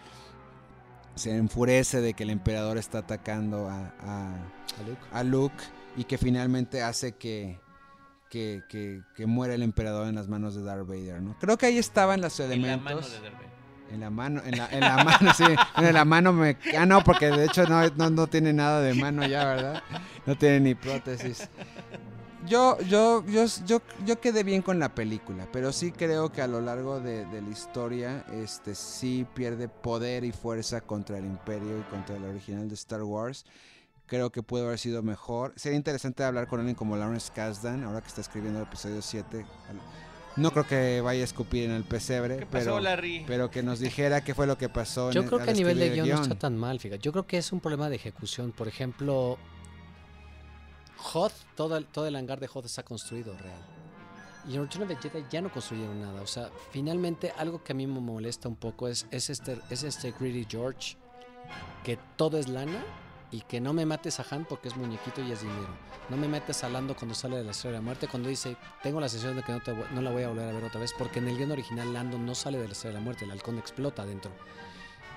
se enfurece de que el emperador está atacando a, a- A Luke. a Luke y que finalmente hace que, que, que, que muera el emperador en las manos de Darth Vader, ¿no? Creo que ahí estaban los En la elementos. mano de Darth Vader. En la mano, en la, en la mano, sí. En la mano me... Ah, no, porque de hecho no, no, no tiene nada de mano ya, ¿verdad? No tiene ni prótesis. Yo, yo, yo, yo, yo quedé bien con la película, pero sí creo que a lo largo de, de la historia, este sí pierde poder y fuerza contra el Imperio y contra el original de Star Wars. Creo que pudo haber sido mejor. Sería interesante hablar con alguien como Lawrence Kasdan, ahora que está escribiendo el episodio 7. No creo que vaya a escupir en el pesebre, ¿Qué pasó, pero, Larry? pero que nos dijera qué fue lo que pasó. en Yo creo que a nivel de guion no está tan mal, fíjate. Yo creo que es un problema de ejecución. Por ejemplo, Hoth, todo el, el hangar de Hoth está construido real. Y en Return of the Jedi ya no construyeron nada. O sea, finalmente algo que a mí me molesta un poco es, es, este, es este Greedy George, que todo es lana y que no me mates a Han porque es muñequito y es dinero. No me metes a Lando cuando sale de la Estrella de la Muerte, cuando dice, tengo la sensación de que no, te, no la voy a volver a ver otra vez, porque en el guion original Lando no sale de la Estrella de la Muerte, el halcón explota adentro.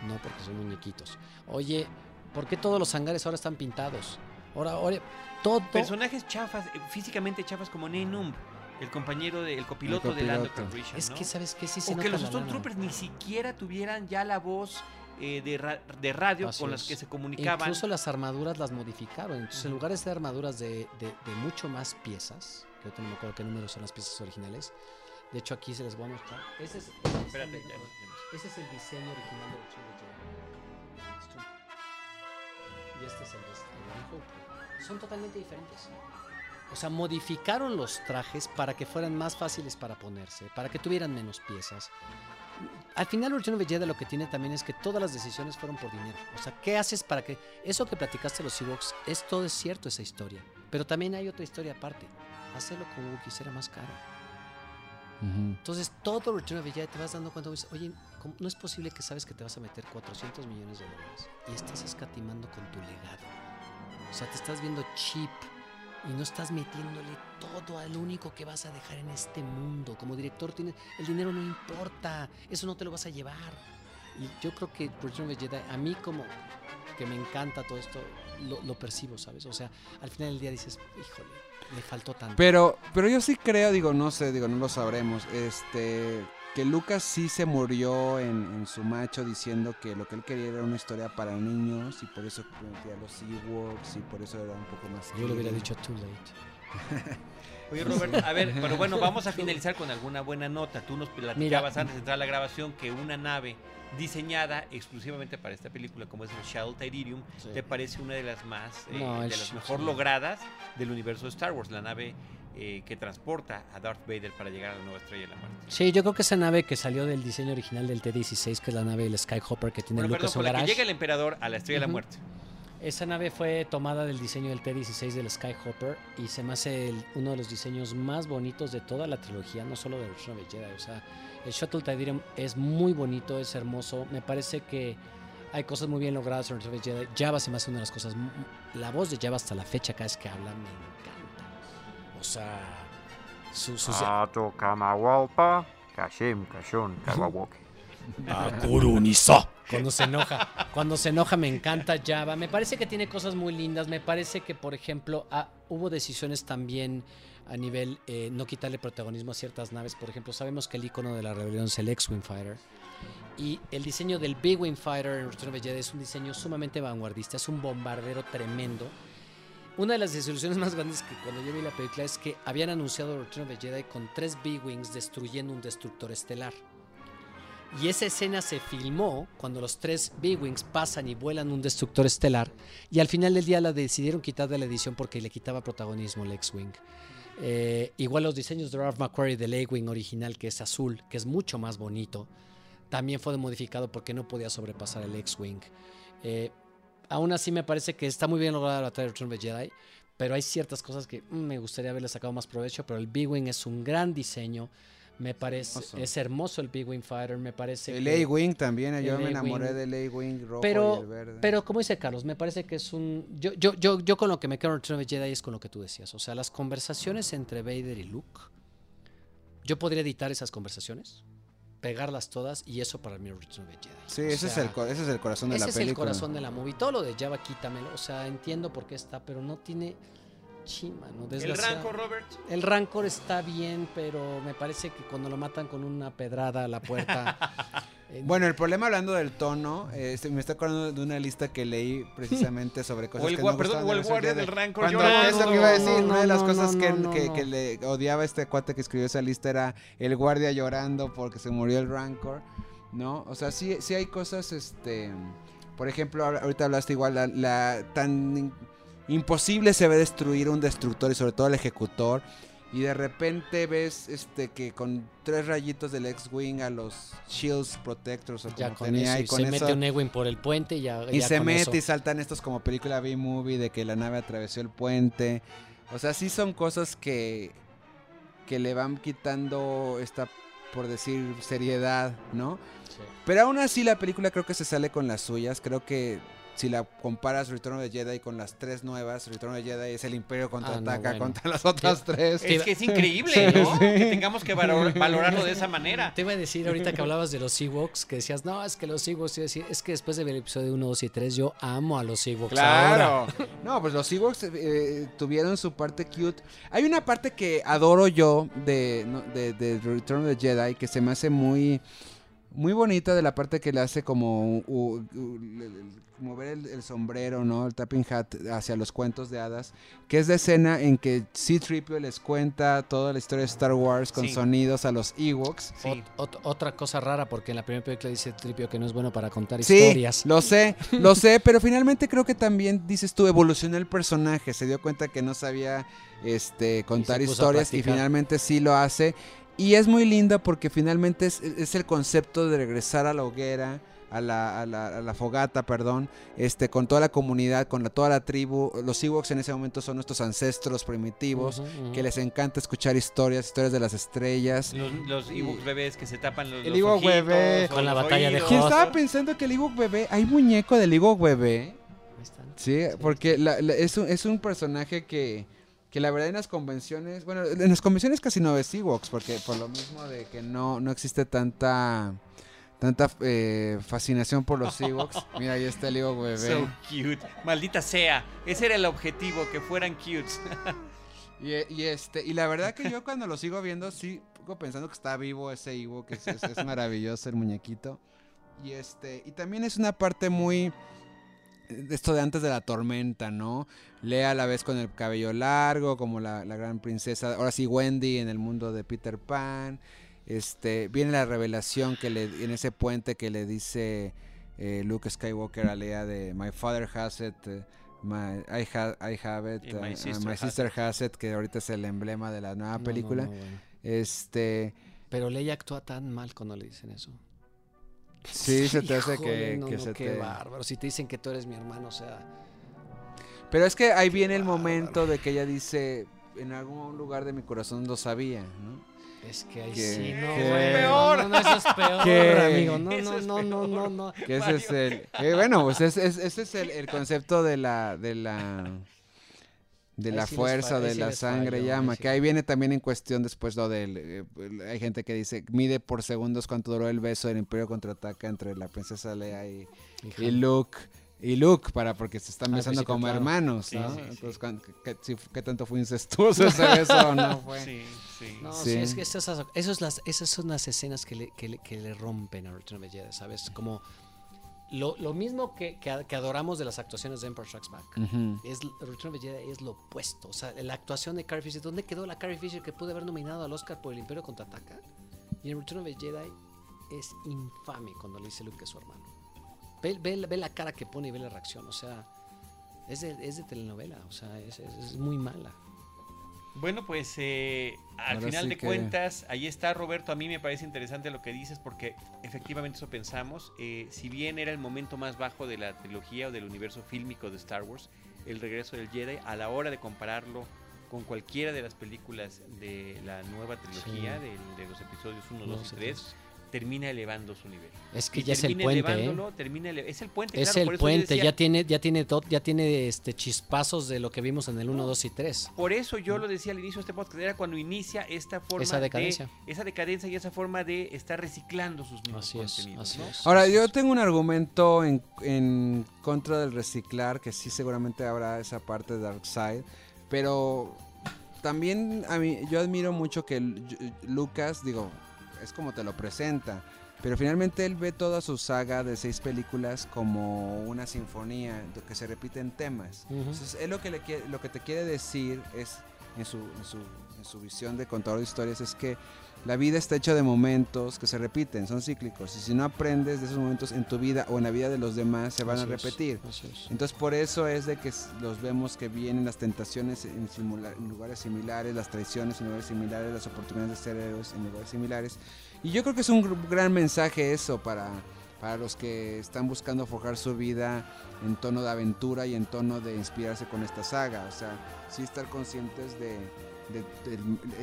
No, porque son muñequitos. Oye, ¿por qué todos los hangares ahora están pintados? Ahora, ahora, todo... Personajes chafas, eh, físicamente chafas como Nenum, el compañero, de, el copiloto, El de Lando copiloto. Calrissian, Es ¿no? que, ¿sabes qué? Sí se o nota que los. Stormtroopers ni siquiera tuvieran ya la voz eh, de, ra- de radio Así con las que se comunicaban. Incluso las armaduras las modificaron. Entonces, en lugar de ser armaduras de, de- de mucho más piezas, que ahorita no me acuerdo qué número son las piezas originales. De hecho, aquí se les voy a mostrar. Ese es, Espérate, ya, ese es el diseño original de Jedi. Y este es el de Son totalmente diferentes. O sea, modificaron los trajes para que fueran más fáciles para ponerse, para que tuvieran menos piezas. Al final, Return of the Jedi lo que tiene también es que todas las decisiones fueron por dinero. O sea, ¿qué haces para que eso que platicaste de los Ewoks es todo es cierto esa historia? Pero también hay otra historia aparte. Hacerlo con Wookiees era más caro. Ujú. Entonces, todo Return of Jedi te vas dando cuenta, dices, oye, ¿cómo- no es posible que sabes que te vas a meter 400 millones de dólares y estás escatimando con tu legado. O sea, te estás viendo cheap y no estás metiéndole todo al único que vas a dejar en este mundo. Como director, tienes, el dinero no importa, eso no te lo vas a llevar. Y yo creo que Return of the Jedi, a mí como que me encanta todo esto, lo, percibo, ¿sabes? O sea, al final del día dices, híjole, le faltó tanto. Pero, pero yo sí creo, digo, no sé, digo, no lo sabremos. Este, que Lucas sí se murió en, en su macho diciendo que lo que él quería era una historia para niños y por eso metía los Ewoks y por eso era un poco más... Yo le hubiera dicho too late. [laughs] Oye, Robert, a ver, pero bueno, vamos a finalizar con alguna buena nota. Tú nos platicabas antes de entrar a la grabación que una nave diseñada exclusivamente para esta película, como es el Shuttle Tydirium, Sí. te parece una de las más, eh, No, de las mejor sí. logradas del universo de Star Wars, la nave eh, que transporta a Darth Vader para llegar a la nueva estrella de la muerte. Sí, yo creo que esa nave que salió del diseño original del T-16, que es la nave del Skyhopper que tiene Bueno, perdón, Lucas con la que Garage. llega el emperador a la estrella de la muerte. Esa nave fue tomada del diseño del T-16 del Skyhopper y se me hace el- uno de los diseños más bonitos de toda la trilogía, no solo de Return of the Jedi. O sea, el Shuttle Tydirium es muy bonito, es hermoso. Me parece que hay cosas muy bien logradas en Return of the Jedi. Java se me hace una de las cosas. La voz de Java hasta la fecha, cada vez que habla, me encanta. O sea, su- sus. Ato Kawawoke. Cuando se enoja. Cuando se enoja me encanta Java. Me parece que tiene cosas muy lindas. Me parece que, por ejemplo, ah, hubo decisiones también a nivel eh, no quitarle protagonismo a ciertas naves. Por ejemplo, sabemos que el icono de la rebelión es el X-Wing Fighter. Y el diseño del Big Wing Fighter en Return of the Jedi es un diseño sumamente vanguardista. Es un bombardero tremendo. Una de las desilusiones más grandes que cuando yo vi la película es que habían anunciado Return of the Jedi con tres Big Wings destruyendo un destructor estelar. Y esa escena se filmó cuando los tres B-Wings pasan y vuelan un destructor estelar. Y al final del día la decidieron quitar de la edición porque le quitaba protagonismo el X-Wing. Eh, igual los diseños de Ralph McQuarrie del A-Wing original, que es azul, que es mucho más bonito, también fue modificado porque no podía sobrepasar el X-Wing. Eh, aún así me parece que está muy bien lograda la Return of the Jedi, pero hay ciertas cosas que mm, me gustaría haberle sacado más provecho, pero el B-Wing es un gran diseño. Me parece, Hermoso. es hermoso el Big Wing Fighter, me parece El A-Wing también, yo me enamoré del A-Wing rojo y pero, el verde. pero como dice Carlos, me parece que es un... Yo, yo, yo, yo con lo que me quedo en Return of the Jedi es con lo que tú decías. O sea, las conversaciones entre Vader y Luke, yo podría editar esas conversaciones, pegarlas todas y eso para mí es Return of the Jedi. sí, O ese, es el, ese es el corazón de ese la es película. el corazón de la movie. Todo lo de Java, quítamelo. O sea, entiendo por qué está, pero no tiene... El Rancor, Robert. El Rancor está bien, pero me parece que cuando lo matan con una pedrada a la puerta... [laughs] eh, Bueno, el problema hablando del tono, eh, este, me está acordando de una lista que leí precisamente [laughs] sobre cosas O el, que no perdón, gustaban o el guardia del Rancor Cuando llorando. es lo que iba a decir, No, una de las no, cosas no, que, no, que- no. que le odiaba a este cuate que escribió esa lista era el guardia llorando porque se murió el Rancor, ¿no? O sea, sí, sí hay cosas, este, por ejemplo, ahorita hablaste igual, la, la- tan imposible se ve destruir un destructor y sobre todo el ejecutor. Y de repente ves este que con tres rayitos del X-Wing a los Shields Protectors o como ya con tenía eso, y con se eso mete un Ewing por el puente y ya, y ya se con mete eso. y saltan estos como película B-movie de que la nave atravesó el puente. O sea, sí son cosas que que le van quitando esta por decir seriedad, ¿no? Sí. Pero aún así la película creo que se sale con las suyas. Creo que si la comparas Return of the Jedi con las tres nuevas, Return of the Jedi es el Imperio contraataca Ah, no, bueno. contra las otras tres. Es que es increíble, ¿no? sí. Que tengamos que valor- valorarlo de esa manera. Te iba a decir ahorita que hablabas de los Ewoks, que decías, no, es que los Ewoks, iba a decir, es que después de ver el episodio 1, 2 y 3, yo amo a los Ewoks ahora. Claro. [laughs] No, pues los Ewoks eh, tuvieron su parte cute. Hay una parte que adoro yo de, de, de Return of the Jedi que se me hace muy muy bonita de la parte que le hace como u- u- mover el, el sombrero, ¿no? El tapping hat hacia los cuentos de hadas, que es la escena en que C-3PO les cuenta toda la historia de Star Wars con Sí. sonidos a los Ewoks. Sí. Ot- ot- otra cosa rara, porque en la primera película dice Tripio que no es bueno para contar Sí, historias. lo sé, lo [laughs] sé, pero finalmente creo que también dices tú evolucionó el personaje, se dio cuenta que no sabía este contar historias y finalmente sí lo hace y es muy linda porque finalmente es, es el concepto de regresar a la hoguera. A la, a la- a la fogata, perdón, este, con toda la comunidad, con la- toda la tribu. Los Ewoks en ese momento son nuestros ancestros primitivos, que les encanta escuchar historias, historias de las estrellas. Los, los Ewoks bebés que se tapan los, El Ewok ojitos bebé. Con la batalla de oídos. ¿Quién Hoth. estaba pensando que el Ewok bebé, hay muñeco del Ewok bebé? Ahí están. Sí, porque la- la- es, un, es un personaje que, que la verdad en las convenciones, bueno, en las convenciones casi no ves Ewoks, porque por lo mismo de que no, no existe tanta tanta eh, fascinación por los Ewoks. [laughs] Mira, ahí está el Ewok bebé. So cute. Maldita sea. Ese era el objetivo, que fueran cutes. [laughs] Y, y este, y la verdad que yo cuando lo sigo viendo, sí, poco pensando que está vivo ese Ivo, que es, es- es maravilloso el muñequito. Y este, y también es una parte muy esto de antes de la tormenta, ¿no? Lea a la vez con el cabello largo, como la, la gran princesa, ahora sí Wendy en el mundo de Peter Pan. Este, viene la revelación que le, en ese puente que le dice eh, Luke Skywalker a Lea de My father has it, eh, my, I, ha- I have it, my uh, sister my has sister has it, que ahorita es el emblema de la nueva No, no, película. no, bueno. Este, Pero Leia actúa tan mal cuando le dicen eso. Sí, se te hace Híjole, que, no, que no, se qué te... bárbaro. Si te dicen que tú eres mi hermano, o sea, Pero es que ahí viene el momento de que ella dice, en algún lugar de mi corazón lo sabía, ¿no? es que ahí Que- sí, no, que- güey, peor. No, no, eso es peor, Que- amigo. No, Eso no, es no, no, no, no. Que ese es el... eh, bueno, pues es- es- ese es el, el concepto de la... De la de Ahí la sí fuerza, de la sangre llama, sí. que ahí viene también en cuestión después lo del... eh, hay gente que dice, mide por segundos cuánto duró el beso del Imperio Contraataca entre la princesa Leia y, y Luke. Y Luke, para porque se están besando como claro. hermanos, ¿no? sí, sí. Entonces, ¿cuán- qué, tanto fue incestuoso ese beso o no fue? Sí, sí. No, Sí. sí, es que esas, eso es las, esas son las escenas que le, que le, que le rompen a Return of the Jedi, ¿sabes? Como lo, lo mismo que, que, adoramos de las actuaciones de Empire Strikes Back. Es, Return of the Jedi es lo opuesto. O sea, la actuación de Carrie Fisher. ¿Dónde quedó la Carrie Fisher que pudo haber nominado al Oscar por El Imperio Contraataca? Y en Return of the Jedi es infame cuando le dice Luke que es su hermano. Ve, ve- ve la cara que pone y ve la reacción. O sea, es de, es de telenovela. O sea, es, es- es muy mala. Bueno, pues eh, al Ahora final sí de que- cuentas, ahí está Roberto. A mí me parece interesante lo que dices porque efectivamente eso pensamos. Eh, si bien era el momento más bajo de la trilogía o del universo fílmico de Star Wars, el regreso del Jedi, a la hora de compararlo con cualquiera de las películas de la nueva trilogía, Sí. del- de, los episodios 1, No 2 sé y qué 3, es. Termina elevando su nivel. Es que Y ya es el puente, ¿eh? elevándolo, termina ele- es el puente, Es claro, por el puente, decía- ya tiene, ya tiene, ya tiene este chispazos de lo que vimos en el 1, 2 y 3. Por eso yo lo decía al inicio de este podcast, era cuando inicia esta forma Esa decadencia. de esa decadencia y esa forma de estar reciclando sus mismos Así es, contenidos. así ¿no? es. Ahora, así yo es. tengo un argumento en, en contra del reciclar, que sí seguramente habrá esa parte de Darkseid, pero también a mí, yo admiro mucho que Lu- Lucas, digo, es como te lo presenta, pero finalmente él ve toda su saga de seis películas como una sinfonía que se repiten temas. Entonces, él lo que, le quiere- lo que te quiere decir es, en su, en su, en su visión de contador de historias, es que la vida está hecha de momentos que se repiten, son cíclicos. Y si no aprendes de esos momentos en tu vida o en la vida de los demás, se van Así a repetir. es. Entonces por eso es de que los vemos que vienen las tentaciones en, lugares similares, las traiciones en lugares similares, las oportunidades de ser héroes en lugares similares. Y yo creo que es un gr- gran mensaje eso para, para los que están buscando forjar su vida en tono de aventura y en tono de inspirarse con esta saga. O sea, sí estar conscientes de... de-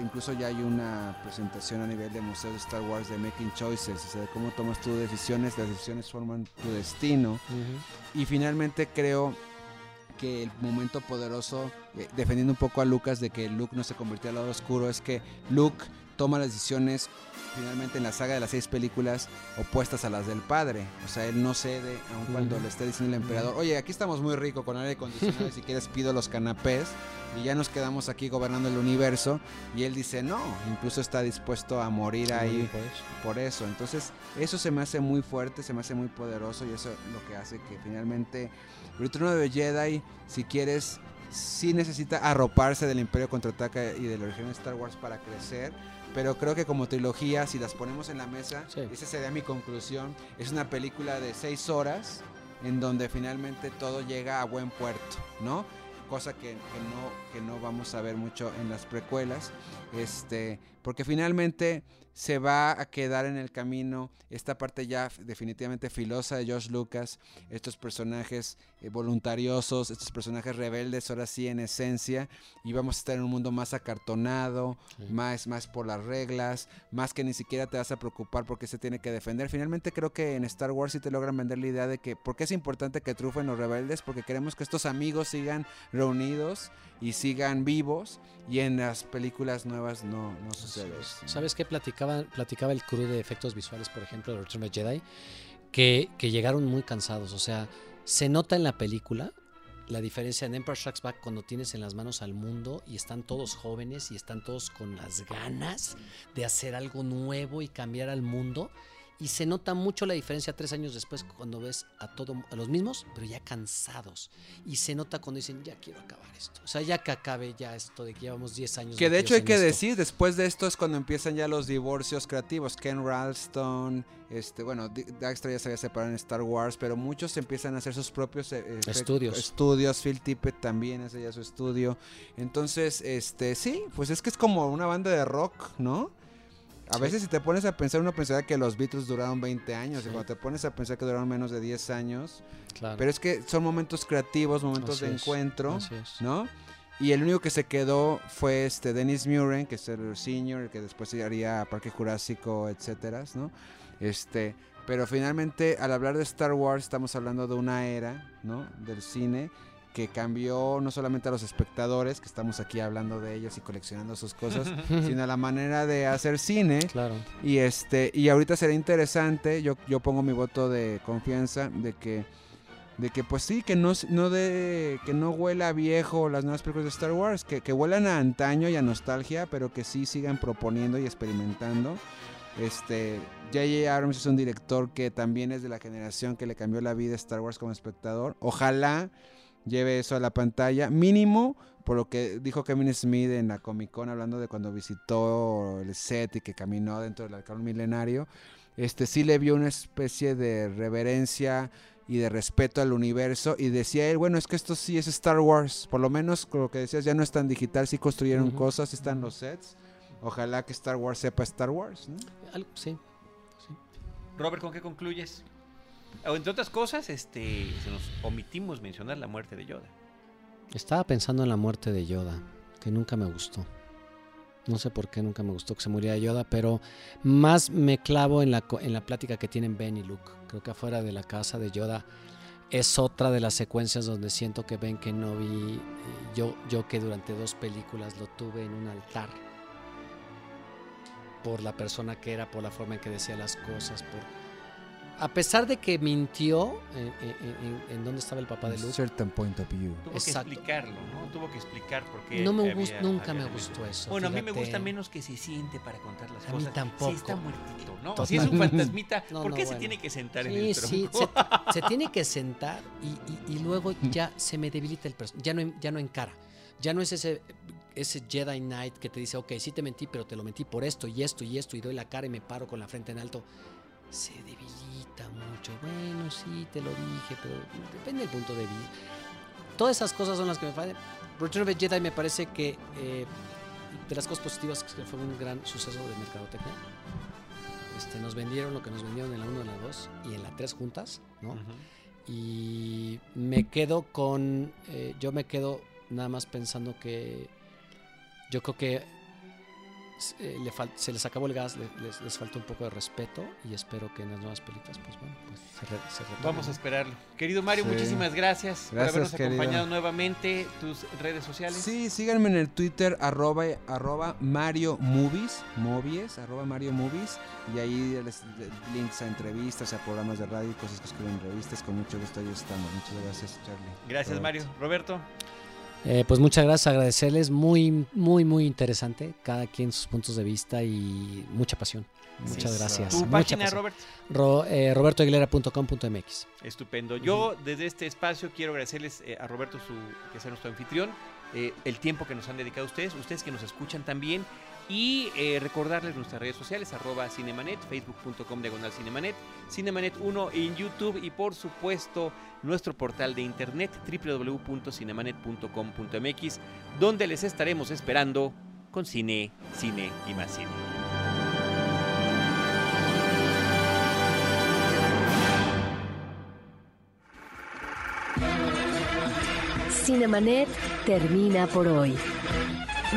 incluso ya hay una presentación a nivel de Museo de Star Wars de Making Choices, o sea, de cómo tomas tus decisiones, las decisiones forman tu destino. Y finalmente creo que el momento poderoso, eh, defendiendo un poco a Lucas de que Luke no se convirtió al lado oscuro, es que Luke toma las decisiones finalmente en la saga de las seis películas opuestas a las del padre. O sea, él no cede, aun cuando Ujú. le esté diciendo el emperador, oye, aquí estamos muy rico con aire acondicionado si quieres pido los canapés y ya nos quedamos aquí gobernando el universo. Y él dice, no, incluso está dispuesto a morir ahí por eso. Entonces, eso se me hace muy fuerte, se me hace muy poderoso y eso es lo que hace que finalmente Return of the Jedi, si quieres, sí necesita arroparse del Imperio Contraataca y de la origen de Star Wars para crecer. Pero creo que como trilogía, si las ponemos en la mesa, Sí. esa sería mi conclusión. Es una película de seis horas en donde finalmente todo llega a buen puerto, ¿no? Cosa que, que no, que no vamos a ver mucho en las precuelas. Este, porque finalmente se va a quedar en el camino esta parte ya definitivamente filosa de George Lucas, estos personajes eh, voluntariosos, estos personajes rebeldes, ahora sí en esencia, y vamos a estar en un mundo más acartonado, Sí. más, más por las reglas, más que ni siquiera te vas a preocupar porque se tiene que defender. Finalmente creo que en Star Wars sí te logran vender la idea de que, ¿por qué es importante que triunfen los rebeldes? Porque queremos que estos amigos sigan reunidos y sigan vivos, y en las películas nuevas no, no sucede eso. ¿Sabes qué platicaba, platicaba el crew de efectos visuales, por ejemplo, de Return of the Jedi? Que, que llegaron muy cansados. O sea, se nota en la película la diferencia en Empire Strikes Back cuando tienes en las manos al mundo y están todos jóvenes y están todos con las ganas de hacer algo nuevo y cambiar al mundo. Y se nota mucho la diferencia tres años después cuando ves a, todo, a los mismos, pero ya cansados. Y se nota cuando dicen, ya quiero acabar esto. O sea, ya que acabe ya esto de que llevamos 10 años. Que de hecho hay que esto. decir, después de esto es cuando empiezan ya los divorcios creativos. Ken Ralston, este, bueno, Di- Dijkstra ya se había separado en Star Wars, pero muchos empiezan a hacer sus propios eh, Estudios. Estudios, Phil Tippett también hace ya su estudio. Entonces, este, sí, pues es que es como una banda de rock, ¿no? A Sí. veces si te pones a pensar, uno pensaría que los Beatles duraron 20 años, y cuando te pones a pensar que duraron menos de 10 años, Claro. pero es que son momentos creativos, momentos Así de es, encuentro. así es. ¿no? Y el único que se quedó fue este Dennis Muren, que es el senior, el que después haría Parque Jurásico, etcétera, ¿no? Este, pero finalmente al hablar de Star Wars estamos hablando de una era, ¿no? Del cine que cambió no solamente a los espectadores, que estamos aquí hablando de ellos y coleccionando sus cosas, [laughs] sino la manera de hacer cine. Claro. Y este y ahorita será interesante, yo, yo pongo mi voto de confianza de que de que pues sí, que no no de que no huela a viejo las nuevas películas de Star Wars, que, que huelan a antaño y a nostalgia, pero que sí sigan proponiendo y experimentando. Este J.J. Abrams es un director que también es de la generación que le cambió la vida a Star Wars como espectador. Ojalá lleve eso a la pantalla, mínimo por lo que dijo Kevin Smith en la Comic Con hablando de cuando visitó el set y que caminó dentro del arcón milenario, este sí le vio una especie de reverencia y de respeto al universo y decía él, bueno, es que esto sí es Star Wars, por lo menos con lo que decías, ya no es tan digital, sí construyeron cosas, están los sets. Ojalá que Star Wars sepa Star Wars, ¿no? Algo- sí. Robert, ¿con qué concluyes? Entre otras cosas, este, se nos omitimos mencionar la muerte de Yoda. Estaba pensando en la muerte de Yoda, que nunca me gustó. No sé por qué nunca me gustó que se muriera Yoda, pero más me clavo en la, en la plática que tienen Ben y Luke. Creo que afuera de la casa de Yoda es otra de las secuencias donde siento que Ben Kenobi, eh, yo, yo que durante dos películas lo tuve en un altar por la persona que era, por la forma en que decía las cosas, por... A pesar de que mintió en, en- en- en dónde estaba el papá de Luke, Certain point of view. Tuvo Exacto. que explicarlo, ¿no? Tuvo que explicar por qué. No me había- gust- nunca había me gustó eso. Bueno, a mí me gusta menos que se siente para contar las A mí cosas. tampoco. Si está muertito, ¿no? Total. Si es un [laughs] fantasmita, No, ¿por no, qué se bueno. tiene que sentar en Sí, el sí, tronco? se, se tiene que sentar y, y- y luego [laughs] ya se me debilita el personaje. Ya no, ya no encara. Ya no es ese, ese Jedi Knight que te dice, ok, sí te mentí, pero te lo mentí por esto y esto y esto, y doy la cara y me paro con la frente en alto. Se debilita mucho. Bueno, sí, te lo dije, pero depende del punto de vista. Todas esas cosas son las que me fallan. Return of the Jedi me parece que eh, de las cosas positivas que fue un gran suceso de mercadotecnia. Este, nos vendieron lo que nos vendieron en la 1, en la 2 y en la 3 juntas, ¿no? Y me quedo con. eh, yo me quedo nada más pensando que. Yo creo que eh, le se les acabó el gas, le- les, les faltó un poco de respeto y espero que en las nuevas películas, pues bueno, pues se, re- se retomen. Vamos a esperarlo. Querido Mario, Sí. muchísimas gracias, por Gracias, habernos querido. acompañado nuevamente. Tus redes sociales. Sí, síganme en el Twitter, arroba, arroba Mario Movies, movies, arroba Mario Movies, y ahí les links a entrevistas, a programas de radio y cosas que escriben en revistas, con mucho gusto ahí estamos. Muchas gracias, Charlie. Gracias, Robert. Mario. Roberto. Eh, pues muchas gracias, agradecerles. Muy, muy, muy interesante. Cada quien sus puntos de vista y mucha pasión. Muchas Sí. gracias. Tu mucha página, pasión. Robert. Ro, eh, robertoaguilera.com.mx. Estupendo. Yo desde este espacio quiero agradecerles eh, a Roberto, su, que sea nuestro anfitrión, eh, el tiempo que nos han dedicado ustedes, ustedes que nos escuchan también, y eh, recordarles nuestras redes sociales, arroba Cinemanet, facebook.com diagonal Cinemanet, Cinemanet1 en YouTube y por supuesto nuestro portal de internet www.cinemanet.com.mx, donde les estaremos esperando con cine, cine y más cine. Cinemanet termina por hoy.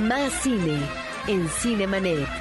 Más cine en Cinemanet.